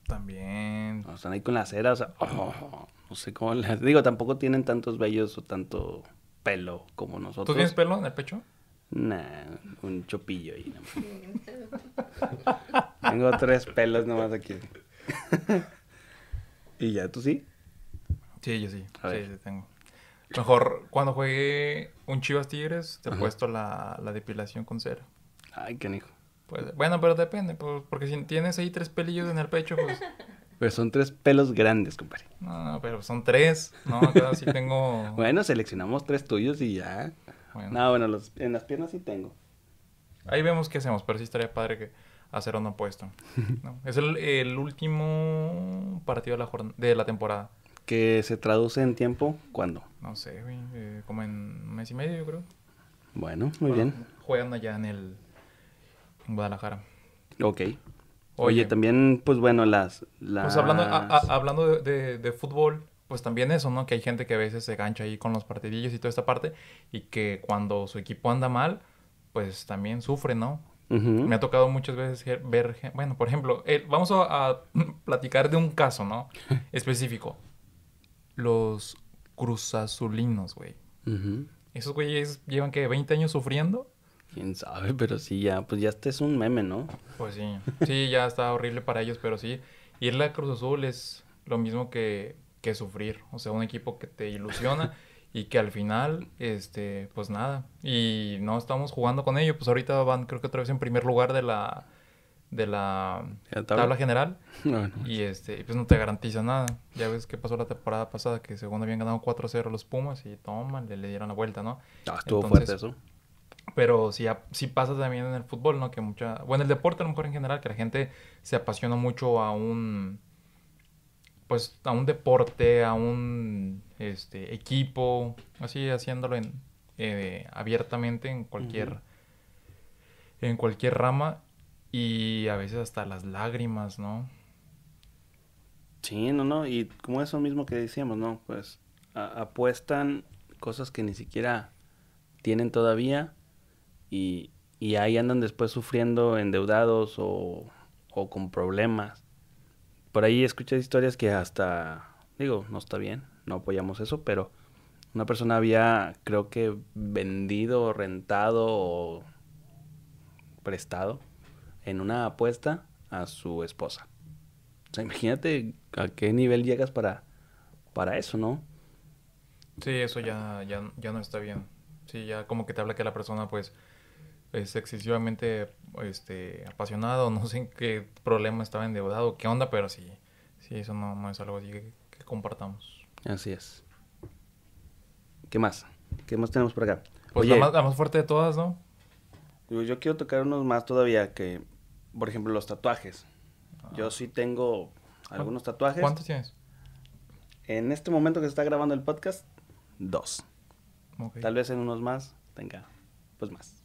A: También.
B: están ahí con la cera, o sea, oh, no sé cómo les digo, tampoco tienen tantos vellos o tanto pelo como nosotros.
A: ¿Tú tienes pelo en el pecho?
B: Nah, un chopillo ahí. Tengo tres pelos nomás aquí. ¿Y ya tú sí?
A: Sí, yo sí. sí, sí, tengo. Mejor cuando juegue un Chivas Tigres, te he puesto la, la depilación con cera.
B: Ay, qué hijo.
A: Pues, bueno, pero depende, pues, porque si tienes ahí tres pelillos en el pecho, pues...
B: Pero son tres pelos grandes, compadre.
A: No, pero son tres. No, acá sí tengo...
B: bueno, seleccionamos tres tuyos y ya. Bueno. No, bueno, los, en las piernas sí tengo.
A: Ahí vemos qué hacemos, pero sí estaría padre que hacer uno opuesto. Es el, el, último partido de la, de la temporada.
B: ¿Que se traduce en tiempo? ¿Cuándo?
A: No sé, eh, como en un mes y medio, yo creo.
B: Bueno, muy bien.
A: Juegan allá en el en Guadalajara.
B: Ok. Oye, también, pues bueno, las... Pues
A: hablando, hablando de, de, fútbol, pues también eso, ¿no? Que hay gente que a veces se gancha ahí con los partidillos y toda esta parte y que cuando su equipo anda mal, pues también sufre, ¿no? Me ha tocado muchas veces ver, bueno, por ejemplo, vamos a, platicar de un caso, ¿no? Específico. Los cruzazulinos, güey. Esos güeyes llevan que 20 años sufriendo
B: Quién sabe, pero sí, ya, pues ya este es un meme, ¿no?
A: Pues sí, sí, ya está horrible para ellos, pero sí, irle a Cruz Azul es lo mismo que, que sufrir, o sea, un equipo que te ilusiona y que al final, este, pues nada, y no estamos jugando con ellos, pues ahorita van creo que otra vez en primer lugar de la, de la
B: ¿La
A: tabla,
B: tabla?
A: general
B: No, no.
A: y este, pues no te garantiza nada, ya ves qué pasó la temporada pasada, que según habían ganado 4-0 los Pumas y toma, le, le dieron la vuelta, ¿no?
B: Ah, estuvo
A: Entonces,
B: fuerte eso.
A: Pero sí, sí pasa también en el fútbol, ¿no? Que mucha... Bueno, el deporte a lo mejor en general, que la gente se apasiona mucho a un... Pues a un deporte, a un este, equipo, así haciéndolo en, eh, abiertamente en cualquier... En cualquier rama y a veces hasta las lágrimas, ¿no?
B: Sí, no, no, y como eso mismo que decíamos, ¿no? Pues apuestan cosas que ni siquiera tienen todavía y, y ahí andan después sufriendo endeudados o, o con problemas. Por ahí escuché historias que hasta, digo, no está bien, no apoyamos eso, pero una persona había, creo que, vendido, rentado o prestado en una apuesta a su esposa. O sea, imagínate a qué nivel llegas para, para eso, ¿no?
A: Sí, eso ya, ya, ya no está bien. Sí, ya como que te habla que la persona pues es excesivamente este, apasionado, no sé en qué problema estaba endeudado, qué onda, pero sí, sí, eso no, no es algo así que, que compartamos.
B: Así es. ¿Qué más? ¿Qué más tenemos por acá?
A: Pues
B: Oye,
A: la, más, la más fuerte de todas, ¿no?
B: yo yo quiero tocar unos más todavía que, por ejemplo, los tatuajes. Yo sí tengo algunos tatuajes.
A: ¿Cuántos tienes?
B: En este momento que se está grabando el podcast, dos.
A: Ok.
B: Tal vez en unos más tenga, pues más.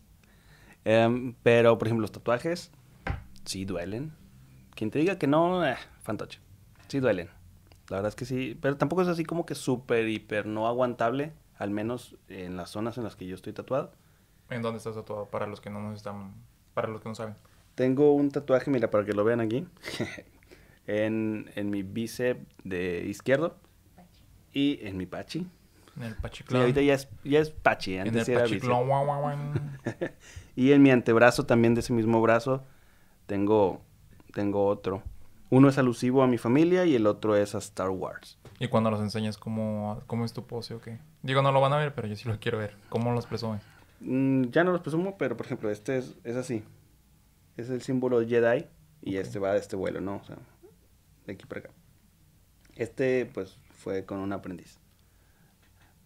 B: Em, pero, por ejemplo, los tatuajes sí duelen. Quien te diga que no, eh, fantoche. Sí duelen. La verdad es que sí. Pero tampoco es así como que súper, hiper no aguantable. Al menos en las zonas en las que yo estoy tatuado.
A: ¿En dónde estás tatuado? Para los que no nos están, para los que no saben.
B: Tengo un tatuaje, mira, para que lo vean aquí. en, en mi bíceps de izquierdo. Y en mi pachi.
A: En el
B: Sí,
A: Pachiclán.
B: ahorita ya es, ya es pachi.
A: en
B: Antes
A: el
B: era
A: guau, guau, guau.
B: Y en mi antebrazo también de ese mismo brazo tengo, tengo otro. Uno es alusivo a mi familia y el otro es a Star Wars.
A: Y cuando los enseñas cómo, cómo es tu pose o qué. Digo, no lo van a ver, pero yo sí lo quiero ver. ¿Cómo los presumes?
B: Mm, ya no los presumo, pero por ejemplo, este es, es así. Es el símbolo Jedi y este va de este vuelo, ¿no? O sea, de aquí para acá. Este, pues, fue con un aprendiz.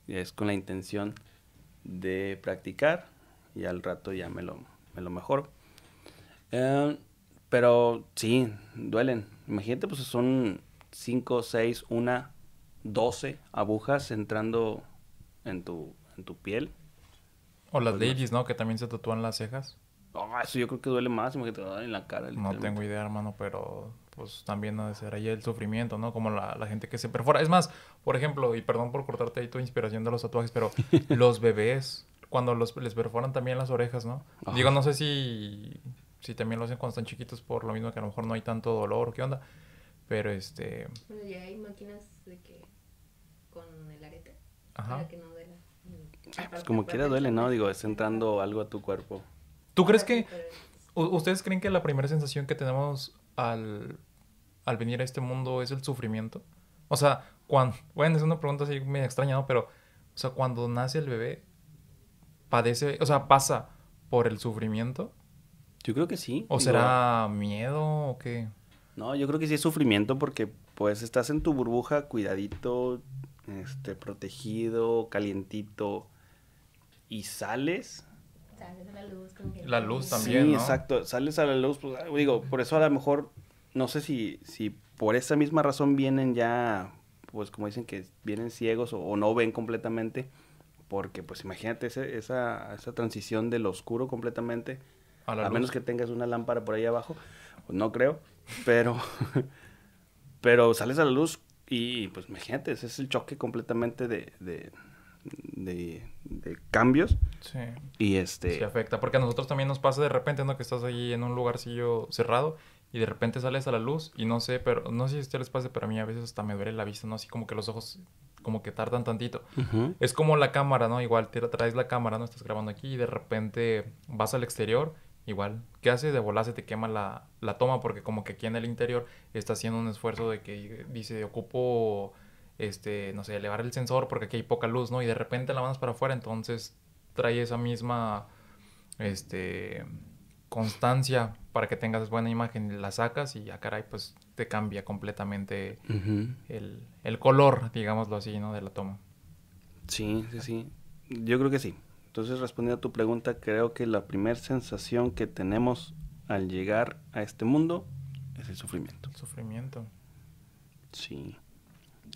B: Es con la intención de practicar y al rato ya me lo, me lo mejoro. Eh, pero sí, duelen. Imagínate, pues son 5, 6, 1, 12 agujas entrando en tu, en tu piel.
A: O las
B: Pues no.
A: ladies, ¿no? Que también se tatúan las cejas.
B: Ah, eso yo creo que duele más, imagínate en la cara.
A: No tengo idea, hermano, pero pues también ha de ser ahí el sufrimiento, ¿no? Como la, la gente que se perfora. Es más, por ejemplo, y perdón por cortarte ahí tu inspiración de los tatuajes, pero los bebés, cuando los, les perforan también las orejas, ¿no?
B: Ajá.
A: Digo, no sé si, si también lo hacen cuando están chiquitos por lo mismo que a lo mejor no hay tanto dolor o qué onda. Pero este,
C: Bueno, ya hay máquinas de que con el arete
A: ajá.
C: para que no duela.
B: Ay, Pues como quiera duele, ¿no? Digo, es entrando algo a tu cuerpo.
A: ¿Tú crees que, ustedes creen que la primera sensación que tenemos al, al venir a este mundo es el sufrimiento? O sea, cuando, bueno, es una pregunta así medio extraña, ¿no? Pero, o sea, cuando nace el bebé, padece, o sea, pasa por el sufrimiento,
B: Yo creo que sí.
A: o
B: digo,
A: será miedo o qué?
B: No, yo creo que sí es sufrimiento porque pues estás en tu burbuja cuidadito, este, protegido, calientito y sales.
C: Sales a la luz con que-
A: La luz también,
B: sí,
A: ¿no?
B: exacto, sales a la luz, pues, ah, digo, por eso a lo mejor, no sé si, si por esa misma razón vienen ya, pues como dicen que vienen ciegos o, o no ven completamente, porque pues imagínate ese- esa, esa transición del oscuro completamente,
A: A la
B: a
A: luz.
B: menos que tengas una lámpara por ahí abajo, pues no creo, pero, pero sales a la luz y pues imagínate, ese es el choque completamente de, de, de, de cambios
A: Sí,
B: y este...
A: sí afecta. Porque a nosotros también nos pasa de repente, ¿no? Que estás ahí en un lugarcillo cerrado y de repente sales a la luz y no sé, pero no sé si a ustedes les pasa, pero a mí a veces hasta me duele la vista, ¿no? Así como que los ojos como que tardan tantito. Es como la cámara, ¿no? Igual te traes la cámara, ¿no? Estás grabando aquí y de repente vas al exterior, igual. ¿Qué hace? De volar se te quema la, la toma porque como que aquí en el interior está haciendo un esfuerzo de que dice, ocupo, este, no sé, elevar el sensor porque aquí hay poca luz, ¿no? Y de repente la mandas para afuera, entonces trae esa misma, este, constancia para que tengas buena imagen, la sacas y ya caray, pues te cambia completamente el, el color, digámoslo así, ¿no? De la toma.
B: Sí, sí, sí. Yo creo que sí. Entonces, respondiendo a tu pregunta, creo que la primera sensación que tenemos al llegar a este mundo es el sufrimiento.
A: El sufrimiento.
B: Sí.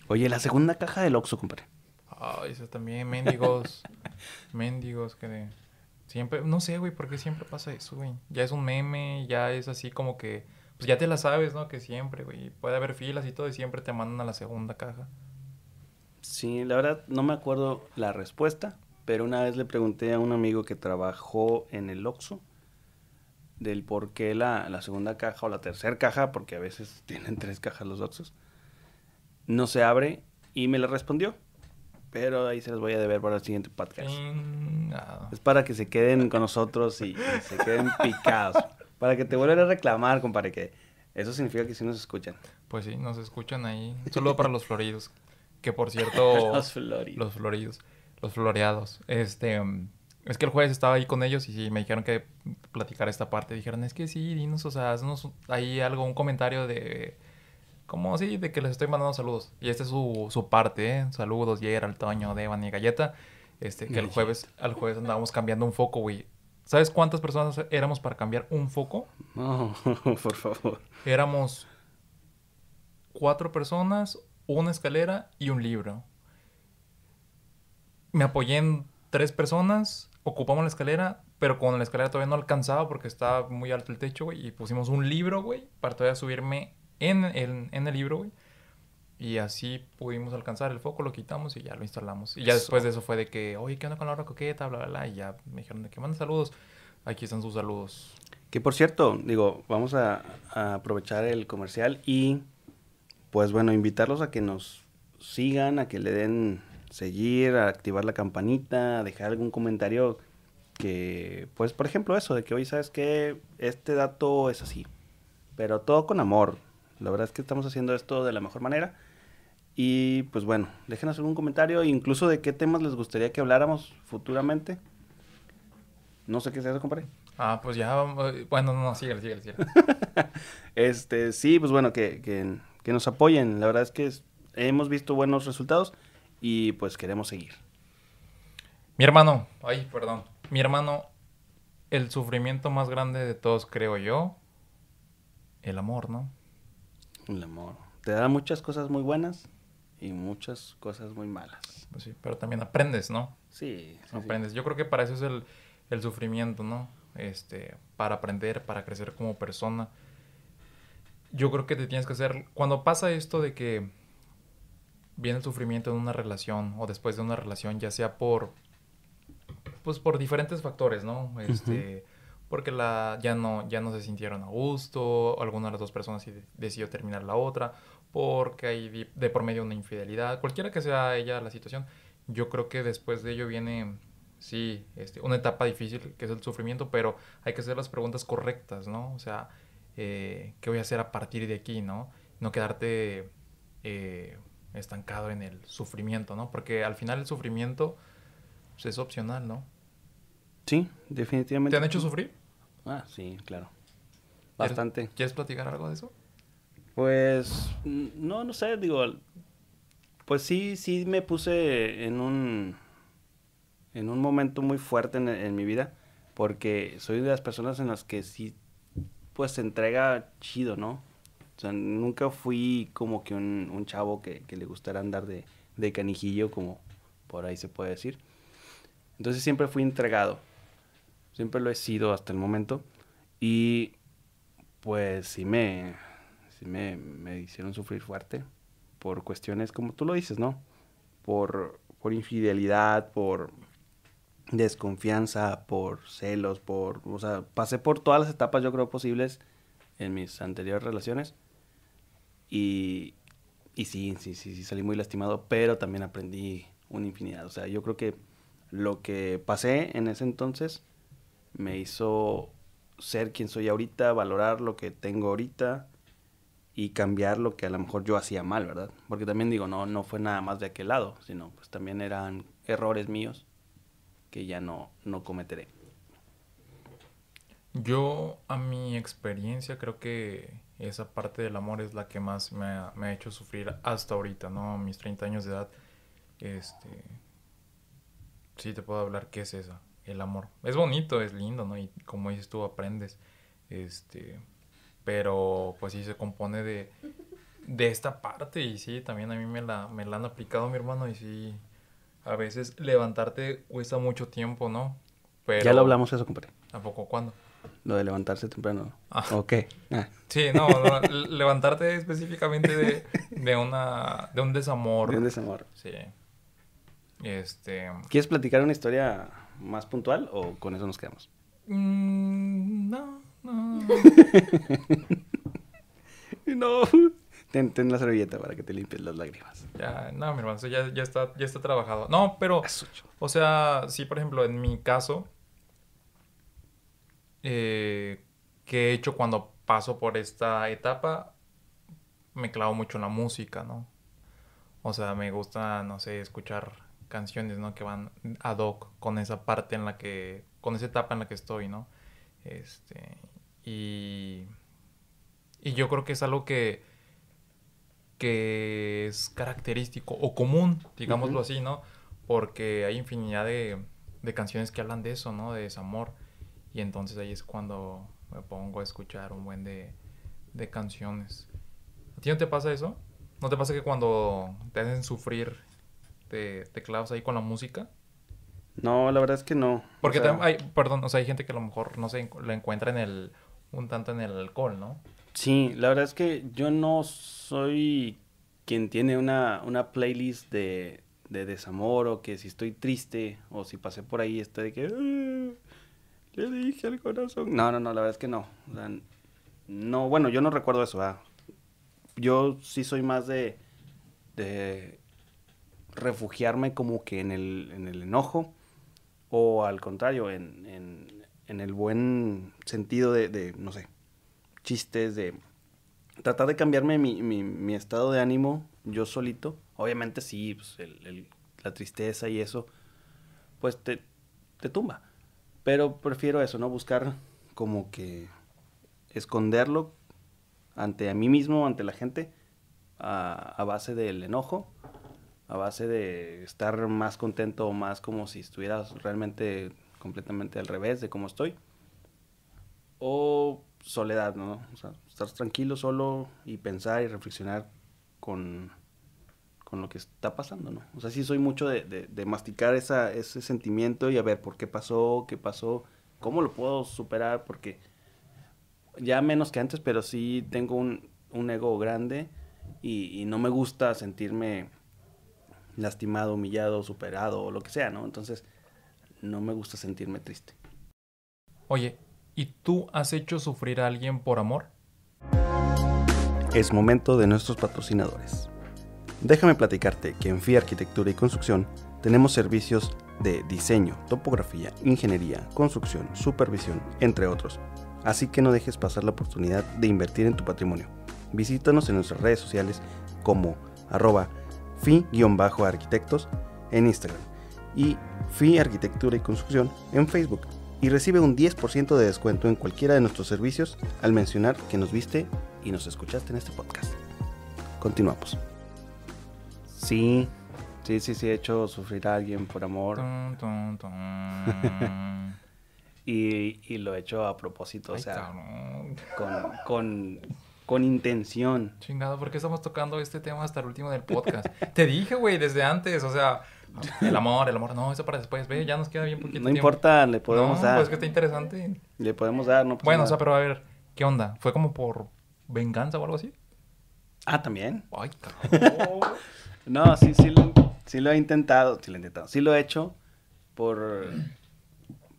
B: Oye, la segunda caja del Oxxo, compadre.
A: Ay, eso también, mendigos. mendigos que de- siempre, no sé, güey, por qué siempre pasa eso, güey. Ya es un meme, ya es así como que, pues ya te la sabes, ¿no? Que siempre, güey, puede haber filas y todo y siempre te mandan a la segunda caja.
B: Sí, la verdad no me acuerdo la respuesta, pero una vez le pregunté a un amigo que trabajó en el Oxxo del por qué la, la segunda caja o la tercera caja, porque a veces tienen tres cajas los Oxxos, no se abre y me la respondió. Pero ahí se las voy a deber para el siguiente podcast. Es para que se queden con nosotros y, y se queden picados. Para que te vuelvan a reclamar, compadre, que eso significa que sí nos escuchan.
A: Pues sí, nos escuchan ahí. Un saludo para los floridos. Que por cierto.
B: Los floridos.
A: Los floridos. Los floreados. Este. Es que el jueves estaba ahí con ellos y sí, me dijeron que platicar esta parte. Dijeron, es que sí, dinos, o sea, haznos ahí algo, un comentario de. Como así, de que les estoy mandando saludos. Y esta es su, su parte, ¿eh? Saludos, Gerald, Toño, Devan y Galleta. Este, que el jueves, al jueves andábamos cambiando un foco, güey. ¿Sabes cuántas personas éramos para cambiar un foco?
B: No, por favor.
A: Éramos cuatro personas, una escalera y un libro. Me apoyé en tres personas, ocupamos la escalera, pero con la escalera todavía no alcanzaba porque estaba muy alto el techo, güey. Y pusimos un libro, güey, para todavía subirme en el, en el libro, güey. Y así pudimos alcanzar el foco, lo quitamos y ya lo instalamos. Y ya
B: Eso.
A: después de eso fue de que, oye, ¿qué onda con la hora coqueta? Bla, bla, bla. Y ya me dijeron de que manden saludos. Aquí están sus saludos.
B: Que por cierto, digo, vamos a, a aprovechar el comercial y pues bueno, invitarlos a que nos sigan, a que le den seguir, a activar la campanita, a dejar algún comentario que, pues por ejemplo eso, de que hoy sabes que este dato es así, pero todo con amor. La verdad es que estamos haciendo esto de la mejor manera. Y pues bueno, déjenos algún comentario, incluso de qué temas les gustaría que habláramos futuramente. No sé qué sea eso, compadre.
A: Ah, pues ya, vamos- bueno, no, no, síguele, síguele, síguele.
B: Este, sí, pues bueno, que, que, que nos apoyen. La verdad es que es- hemos visto buenos resultados y pues queremos seguir.
A: Mi hermano, ay, perdón. Mi hermano, el sufrimiento más grande de todos, creo yo, el amor, ¿no?
B: El amor. Te da muchas cosas muy buenas y muchas cosas muy malas.
A: Pues sí, pero también aprendes, ¿no?
B: Sí, sí, sí.
A: Aprendes. Yo creo que para eso es el, el sufrimiento, ¿no? Este, para aprender, para crecer como persona. Yo creo que te tienes que hacer, cuando pasa esto de que viene el sufrimiento en una relación o después de una relación, ya sea por, pues por diferentes factores, ¿no? Este, porque la, ya no, ya no se sintieron a gusto, alguna de las dos personas decidió terminar la otra, porque hay de por medio una infidelidad, cualquiera que sea ella la situación, yo creo que después de ello viene, sí, este, una etapa difícil que es el sufrimiento, pero hay que hacer las preguntas correctas, ¿no? O sea, eh, ¿qué voy a hacer a partir de aquí, ¿no? No quedarte eh, estancado en el sufrimiento, ¿no? Porque al final el sufrimiento pues, es opcional, ¿no?
B: Sí, definitivamente.
A: ¿Te han hecho sufrir?
B: Ah, sí, claro.
A: ¿Quieres-
B: Bastante.
A: ¿Quieres platicar algo de eso?
B: Pues, no, no sé, digo, pues sí, sí me puse en un, en un momento muy fuerte en, en mi vida, porque soy de las personas en las que sí, pues se entrega chido, ¿no? O sea, nunca fui como que un, un chavo que, que le gustara andar de, de canijillo, como por ahí se puede decir. Entonces siempre fui entregado, siempre lo he sido hasta el momento, y pues sí me, sí me, me hicieron sufrir fuerte por cuestiones como tú lo dices, ¿no? Por, por infidelidad, por desconfianza, por celos, por, o sea, pasé por todas las etapas yo creo posibles en mis anteriores relaciones. Y, y sí, sí, sí, sí, salí muy lastimado, pero también aprendí una infinidad. O sea, yo creo que lo que pasé en ese entonces me hizo ser quien soy ahorita, valorar lo que tengo ahorita y cambiar lo que a lo mejor yo hacía mal, ¿verdad? Porque también digo, no, no fue nada más de aquel lado, sino pues también eran errores míos que ya no, no cometeré.
A: Yo, a mi experiencia, creo que esa parte del amor es la que más me ha, me ha hecho sufrir hasta ahorita, ¿no? Mis 30 años de edad, este... Sí, te puedo hablar qué es eso, el amor. Es bonito, es lindo, ¿no? Y como dices tú, aprendes, este... Pero, pues sí, se compone de, de esta parte y sí, también a mí me la, me la han aplicado, mi hermano, y sí, a veces levantarte cuesta mucho tiempo, ¿no? Pero...
B: Ya lo hablamos eso, compadre.
A: ¿A poco cuándo?
B: Lo de levantarse temprano.
A: Ah.
B: ¿O qué? Ah,
A: Sí, no, no, levantarte específicamente de, de una de un desamor.
B: de un desamor.
A: Sí. Este,
B: ¿Quieres platicar una historia más puntual o con eso nos quedamos?
A: mm, no, no.
B: No. Ten, ten la servilleta para que te limpies las lágrimas.
A: Ya, no, mi hermano, eso ya, ya está ya está trabajado. No, pero o sea, sí, por ejemplo, en mi caso eh, que he hecho cuando paso por esta etapa me clavo mucho en la música, ¿no? O sea, me gusta, no sé, escuchar canciones, ¿no? Que van ad hoc con esa parte en la que, con esa etapa en la que estoy, ¿no? Este, y, y yo creo que es algo que, que es característico o común, digámoslo así, ¿no? Porque hay infinidad de, de canciones que hablan de eso, ¿no? De desamor. Y entonces ahí es cuando me pongo a escuchar un buen de, de canciones. ¿A ti no te pasa eso? ¿No te pasa que cuando te hacen sufrir te, te clavas ahí con la música?
B: No, la verdad es que no.
A: Porque
B: O sea,
A: hay, perdón, o sea, hay gente que a lo mejor no se lo encuentra en el, un tanto en el alcohol, ¿no?
B: Sí, la verdad es que yo no soy quien tiene una, una playlist de, de desamor o que si estoy triste o si pasé por ahí estoy de que "Ah, le dije al corazón. No, no, no, la verdad es que no. O sea, no, bueno, yo no recuerdo eso. ah. Yo sí soy más de, de refugiarme como que en el, en el enojo o al contrario, en, en, el buen sentido de, de, no sé, chistes, de tratar de cambiarme mi, mi, mi estado de ánimo yo solito. Obviamente sí, pues, el- el- la tristeza y eso, pues te, te tumba. Pero prefiero eso, ¿no? Buscar como que esconderlo ante a mí mismo, ante la gente, a, a base del enojo, a base de estar más contento o más como si estuvieras realmente completamente al revés de cómo estoy. O soledad, ¿no? O sea, estar tranquilo solo y pensar y reflexionar con, con lo que está pasando, ¿no? O sea, sí soy mucho de, de- masticar esa, ese sentimiento y a ver por qué pasó, qué pasó, cómo lo puedo superar, porque ya menos que antes, pero sí tengo un, un ego grande y no me gusta sentirme lastimado, humillado, superado o lo que sea, ¿no? Entonces, no me gusta sentirme triste.
A: Oye, ¿y tú has hecho sufrir a alguien por amor?
B: Es momento de nuestros patrocinadores. Déjame platicarte que en FI Arquitectura y Construcción tenemos servicios de diseño, topografía, ingeniería, construcción, supervisión, entre otros. Así que no dejes pasar la oportunidad de invertir en tu patrimonio. Visítanos en nuestras redes sociales como arroba fi-arquitectos en Instagram y FI Arquitectura y Construcción en Facebook y recibe un 10% de descuento en cualquiera de nuestros servicios al mencionar que nos viste y nos escuchaste en este podcast. Continuamos. Sí, sí, sí, sí, he hecho sufrir a alguien por amor y, y lo he hecho a propósito, o sea, con, con, con intención.
A: Chingado, ¿por qué estamos tocando este tema hasta el último del podcast? Te dije, güey, desde antes, o sea, el amor, el amor, no, eso para después, ve, ya nos queda bien poquito
B: No
A: tiempo.
B: importa, le podemos
A: no,
B: dar.
A: pues que está interesante.
B: Le podemos dar, no pasa
A: Bueno, o sea, pero a ver, ¿qué onda? ¿Fue como por venganza o algo así?
B: Ah, también.
A: Ay, cabrón.
B: No, sí, sí, lo, sí lo he intentado, sí lo he intentado. Sí lo he hecho por...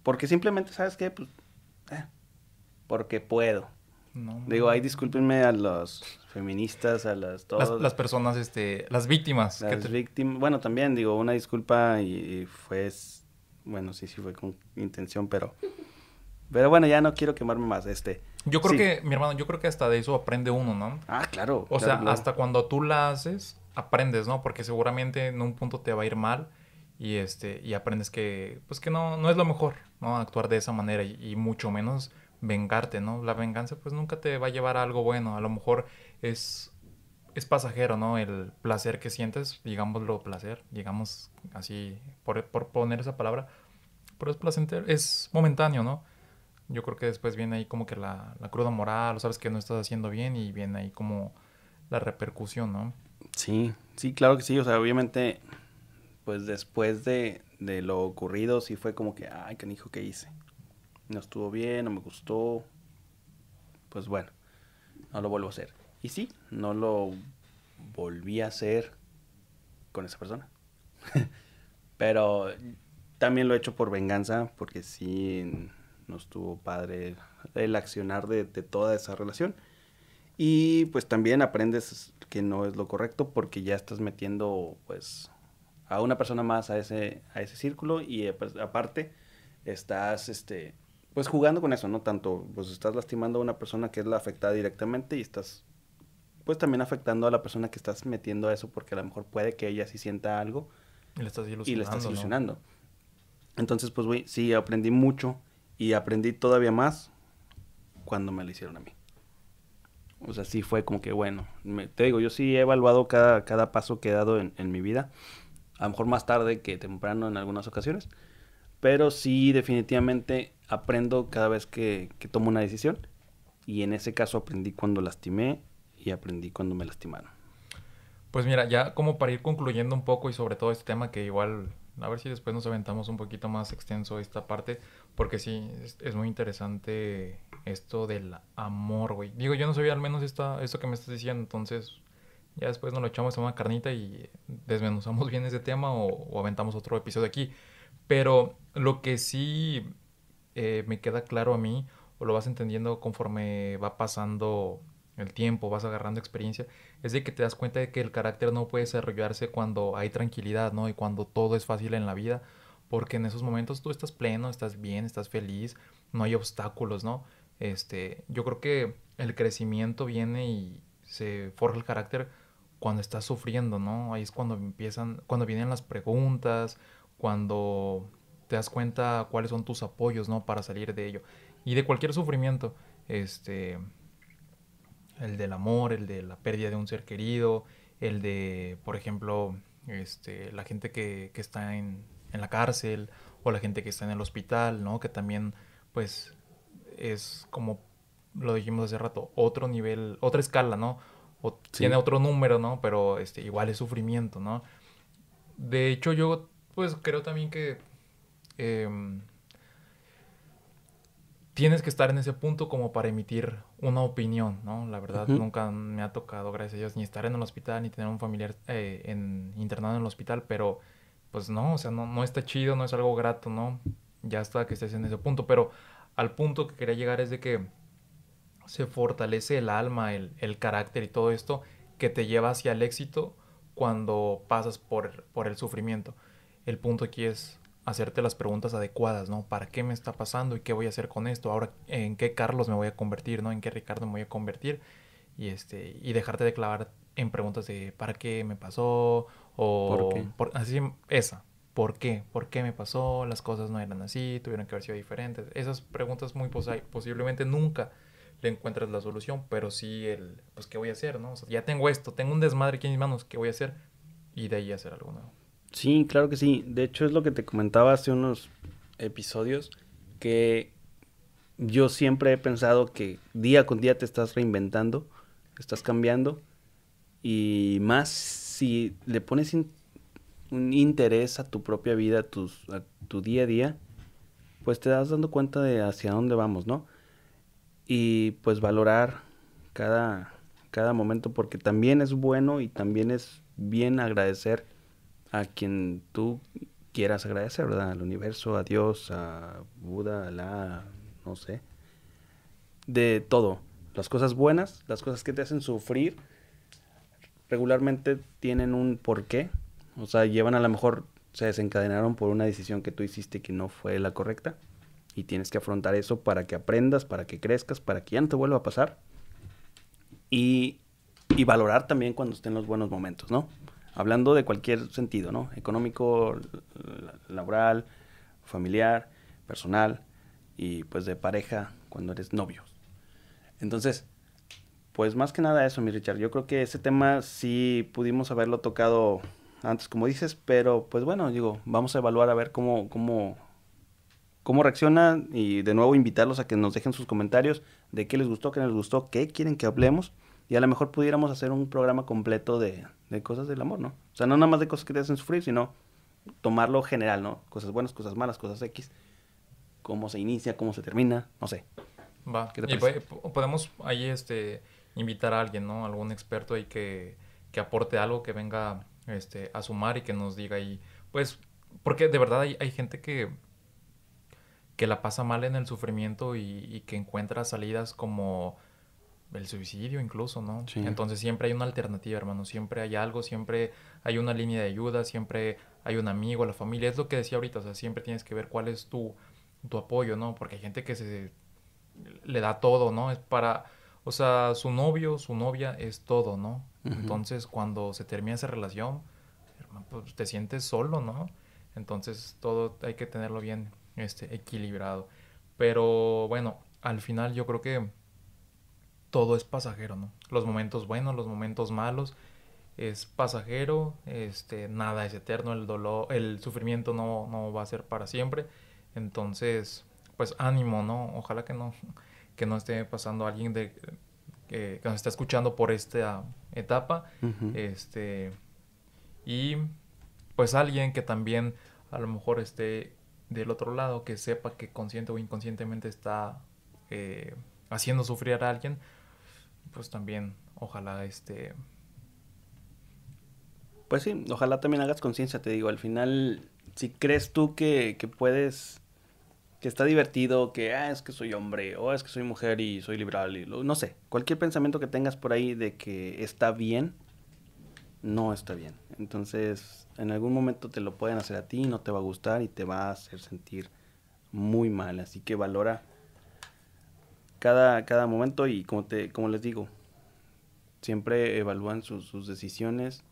B: Porque simplemente, ¿sabes qué? Pues, eh, porque puedo.
A: No,
B: Digo, ahí discúlpenme a los feministas, a las
A: las,
B: todos.
A: las personas, este, las víctimas.
B: las
A: te-
B: víctimas. Bueno, también digo, una disculpa y, y fue, bueno, sí, sí fue con intención, pero, pero bueno, ya no quiero quemarme más, este.
A: Yo creo
B: Sí.
A: que, mi hermano, yo creo que hasta de eso aprende uno, ¿no?
B: Ah, claro.
A: O
B: claro,
A: sea,
B: claro.
A: hasta cuando tú la haces, aprendes, ¿no? Porque seguramente en un punto te va a ir mal y este y aprendes que pues que no no es lo mejor, ¿no? Actuar de esa manera y, y mucho menos vengarte, ¿no? La venganza pues nunca te va a llevar a algo bueno, a lo mejor es es pasajero, ¿no? El placer que sientes, digámoslo placer, digamos así por, por poner esa palabra, pero es placentero, es momentáneo, ¿no? Yo creo que después viene ahí como que la, la cruda moral, o sabes que no estás haciendo bien y viene ahí como la repercusión, ¿no?
B: Sí, sí, claro que sí. O sea, obviamente, pues después de, de lo ocurrido, sí fue como que, ay, canijo, ¿qué hice? No estuvo bien, no me gustó. Pues bueno, no lo vuelvo a hacer. Y sí, no lo volví a hacer con esa persona. Pero también lo he hecho por venganza, porque sí no estuvo padre el accionar de, toda esa relación. Y pues también aprendes que no es lo correcto porque ya estás metiendo pues a una persona más a ese, a ese círculo y pues, aparte estás este pues jugando con eso, ¿no? Tanto pues estás lastimando a una persona que es la afectada directamente y estás pues también afectando a la persona que estás metiendo a eso porque a lo mejor puede que ella sí sienta algo
A: Y le estás ilusionando.
B: y le estás
A: ¿no?
B: ilusionando. Entonces, pues, güey, sí, aprendí mucho y aprendí todavía más cuando me lo hicieron a mí. O sea, sí fue como que, bueno, me- te digo, yo sí he evaluado cada, cada paso que he dado en, en mi vida. A lo mejor más tarde que temprano en algunas ocasiones. Pero sí, definitivamente aprendo cada vez que, que tomo una decisión. Y en ese caso aprendí cuando lastimé y aprendí cuando me lastimaron.
A: Pues mira, ya como para ir concluyendo un poco y sobre todo este tema que igual, a ver si después nos aventamos un poquito más extenso esta parte, porque sí, es, es muy interesante esto del amor, güey. Digo, yo no sabía al menos esta, esto que me estás diciendo, entonces ya después nos lo echamos en una carnita y desmenuzamos bien ese tema o aventamos otro episodio aquí. Pero lo que sí eh, me queda claro a mí, o lo vas entendiendo conforme va pasando el tiempo, vas agarrando experiencia, es de que te das cuenta de que el carácter no puede desarrollarse cuando hay tranquilidad, ¿no? Y cuando todo es fácil en la vida, porque en esos momentos tú estás pleno, estás bien, estás feliz, no hay obstáculos, ¿no? Este, yo creo que el crecimiento viene y se forja el carácter cuando estás sufriendo, ¿no? Ahí es cuando empiezan, cuando vienen las preguntas, cuando te das cuenta cuáles son tus apoyos, ¿no? Para salir de ello. Y de cualquier sufrimiento, este, el del amor, el de la pérdida de un ser querido, el de, por ejemplo, este, la gente que, que está en, en la cárcel o la gente que está en el hospital, ¿no? Que también, pues, es como lo dijimos hace rato, otro nivel, otra escala, ¿no? O
B: Sí.
A: tiene otro número, ¿no? Pero este, igual es sufrimiento, ¿no? De hecho, yo, pues, creo también que em, tienes que estar en ese punto como para emitir una opinión, ¿no? La verdad, nunca me ha tocado, gracias a Dios, ni estar en el hospital, ni tener un familiar eh, en, internado en el hospital, pero pues no, o sea, no, no está chido, no es algo grato, ¿no? Ya hasta que estés en ese punto, pero al punto que quería llegar es de que se fortalece el alma, el, el carácter y todo esto que te lleva hacia el éxito cuando pasas por, por el sufrimiento. El punto aquí es hacerte las preguntas adecuadas, ¿no? ¿Para qué me está pasando y qué voy a hacer con esto? Ahora, ¿en qué Carlos me voy a convertir, ¿no? ¿En qué Ricardo me voy a convertir? Y, este, y dejarte de clavar en preguntas de ¿para qué me pasó? O
B: ¿Por qué?
A: por- así, esa. ¿Por qué? ¿Por qué me pasó? Las cosas no eran así, tuvieron que haber sido diferentes. Esas preguntas muy posi- posiblemente nunca le encuentras la solución, pero sí el, pues, ¿qué voy a hacer, no? O sea, ya tengo esto, tengo un desmadre aquí en mis manos, ¿qué voy a hacer? Y de ahí hacer algo nuevo.
B: Sí, claro que sí. De hecho, es lo que te comentaba hace unos episodios, que yo siempre he pensado que día con día te estás reinventando, estás cambiando, y más si le pones un interés a tu propia vida, a, tus, a tu día a día, pues te das dando cuenta de hacia dónde vamos, ¿no? Y pues valorar cada, cada momento, porque también es bueno y también es bien agradecer a quien tú quieras agradecer, ¿verdad? Al universo, a Dios, a Buda, a Alá, no sé. De todo. Las cosas buenas, las cosas que te hacen sufrir, regularmente tienen un porqué. O sea, llevan a lo mejor, se desencadenaron por una decisión que tú hiciste que no fue la correcta. Y tienes que afrontar eso para que aprendas, para que crezcas, para que ya no te vuelva a pasar. Y, y valorar también cuando estén los buenos momentos, ¿no? Hablando de cualquier sentido, ¿no? Económico, laboral, familiar, personal y pues de pareja cuando eres novio. Entonces, pues más que nada eso, mi Richard. Yo creo que ese tema sí pudimos haberlo tocado antes, como dices, pero pues bueno, digo, vamos a evaluar a ver cómo, cómo, cómo reaccionan y de nuevo invitarlos a que nos dejen sus comentarios de qué les gustó, qué no les gustó, qué quieren que hablemos y a lo mejor pudiéramos hacer un programa completo de, de cosas del amor, ¿no? O sea, no nada más de cosas que te hacen sufrir, sino tomarlo general, ¿no? Cosas buenas, cosas malas, cosas X. Cómo se inicia, cómo se termina, no sé.
A: Va. ¿Qué te y podemos ahí este invitar a alguien, ¿no? Algún experto ahí que, que aporte algo, que venga este, a sumar y que nos diga ahí, pues, porque de verdad hay, hay gente que, que la pasa mal en el sufrimiento y, y que encuentra salidas como el suicidio incluso, ¿no? Entonces siempre hay una alternativa, hermano, siempre hay algo, siempre hay una línea de ayuda, siempre hay un amigo, la familia, es lo que decía ahorita, o sea, siempre tienes que ver cuál es tu, tu apoyo, ¿no? Porque hay gente que se le da todo, ¿no? Es para, o sea, su novio, su novia es todo, ¿no? Entonces cuando se termina esa relación, hermano, pues te sientes solo, ¿no? Entonces todo hay que tenerlo bien este, equilibrado. Pero bueno, al final yo creo que todo es pasajero, ¿no? Los momentos buenos, los momentos malos, es pasajero, este, nada es eterno, el dolor, el sufrimiento no, no va a ser para siempre. Entonces, pues ánimo, ¿no? Ojalá que no, que no esté pasando alguien de, que nos está escuchando por esta etapa. Este, y pues alguien que también a lo mejor esté del otro lado, que sepa que consciente o inconscientemente está eh, haciendo sufrir a alguien, pues también ojalá este...
B: Pues sí, ojalá también hagas conciencia, te digo, al final, si crees tú que, que puedes, que está divertido, que ah, es que soy hombre, o es que soy mujer y soy liberal, y no sé, cualquier pensamiento que tengas por ahí de que está bien, no está bien. Entonces, en algún momento te lo pueden hacer a ti, no te va a gustar y te va a hacer sentir muy mal. Así que valora cada, cada momento y como, te, como les digo, siempre evalúan sus, sus decisiones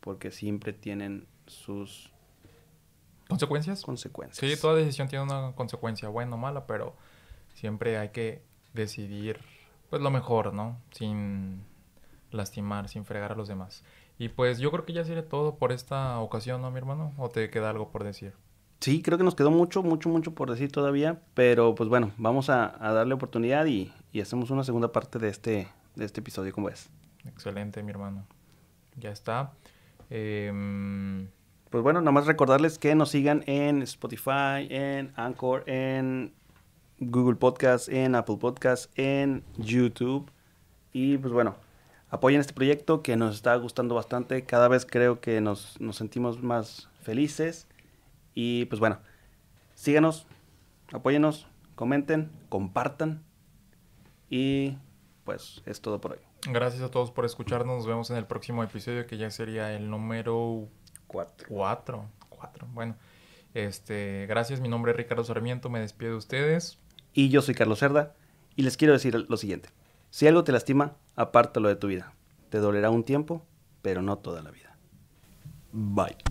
B: porque siempre tienen sus
A: consecuencias.
B: Consecuencias.
A: Sí, toda decisión tiene una consecuencia, buena o mala, pero siempre hay que decidir pues lo mejor, ¿no? Sin lastimar, sin fregar a los demás. Y pues yo creo que ya sería todo por esta ocasión, ¿no, mi hermano? ¿O te queda algo por decir?
B: Sí, creo que nos quedó mucho, mucho, mucho por decir todavía, pero pues bueno, vamos a, darle oportunidad y, hacemos una segunda parte de este, de este episodio, ¿cómo ves?
A: Excelente, mi hermano. Ya está. Em,
B: pues bueno, nada más recordarles que nos sigan en Spotify, en Anchor, en Google Podcast, en Apple Podcast, en YouTube. Y pues bueno, apoyen este proyecto que nos está gustando bastante. Cada vez creo que nos, nos sentimos más felices y pues bueno, síganos, apóyenos, comenten, compartan. Y pues es todo por hoy.
A: Gracias a todos por escucharnos. Nos vemos en el próximo episodio que ya sería el número 4. 4. Bueno, este, gracias. Mi nombre es Ricardo Sarmiento. Me despido de ustedes.
B: Y yo soy Carlos Cerda. Y les quiero decir lo siguiente. Si algo te lastima, apártalo de tu vida. Te dolerá un tiempo, pero no toda la vida. Bye.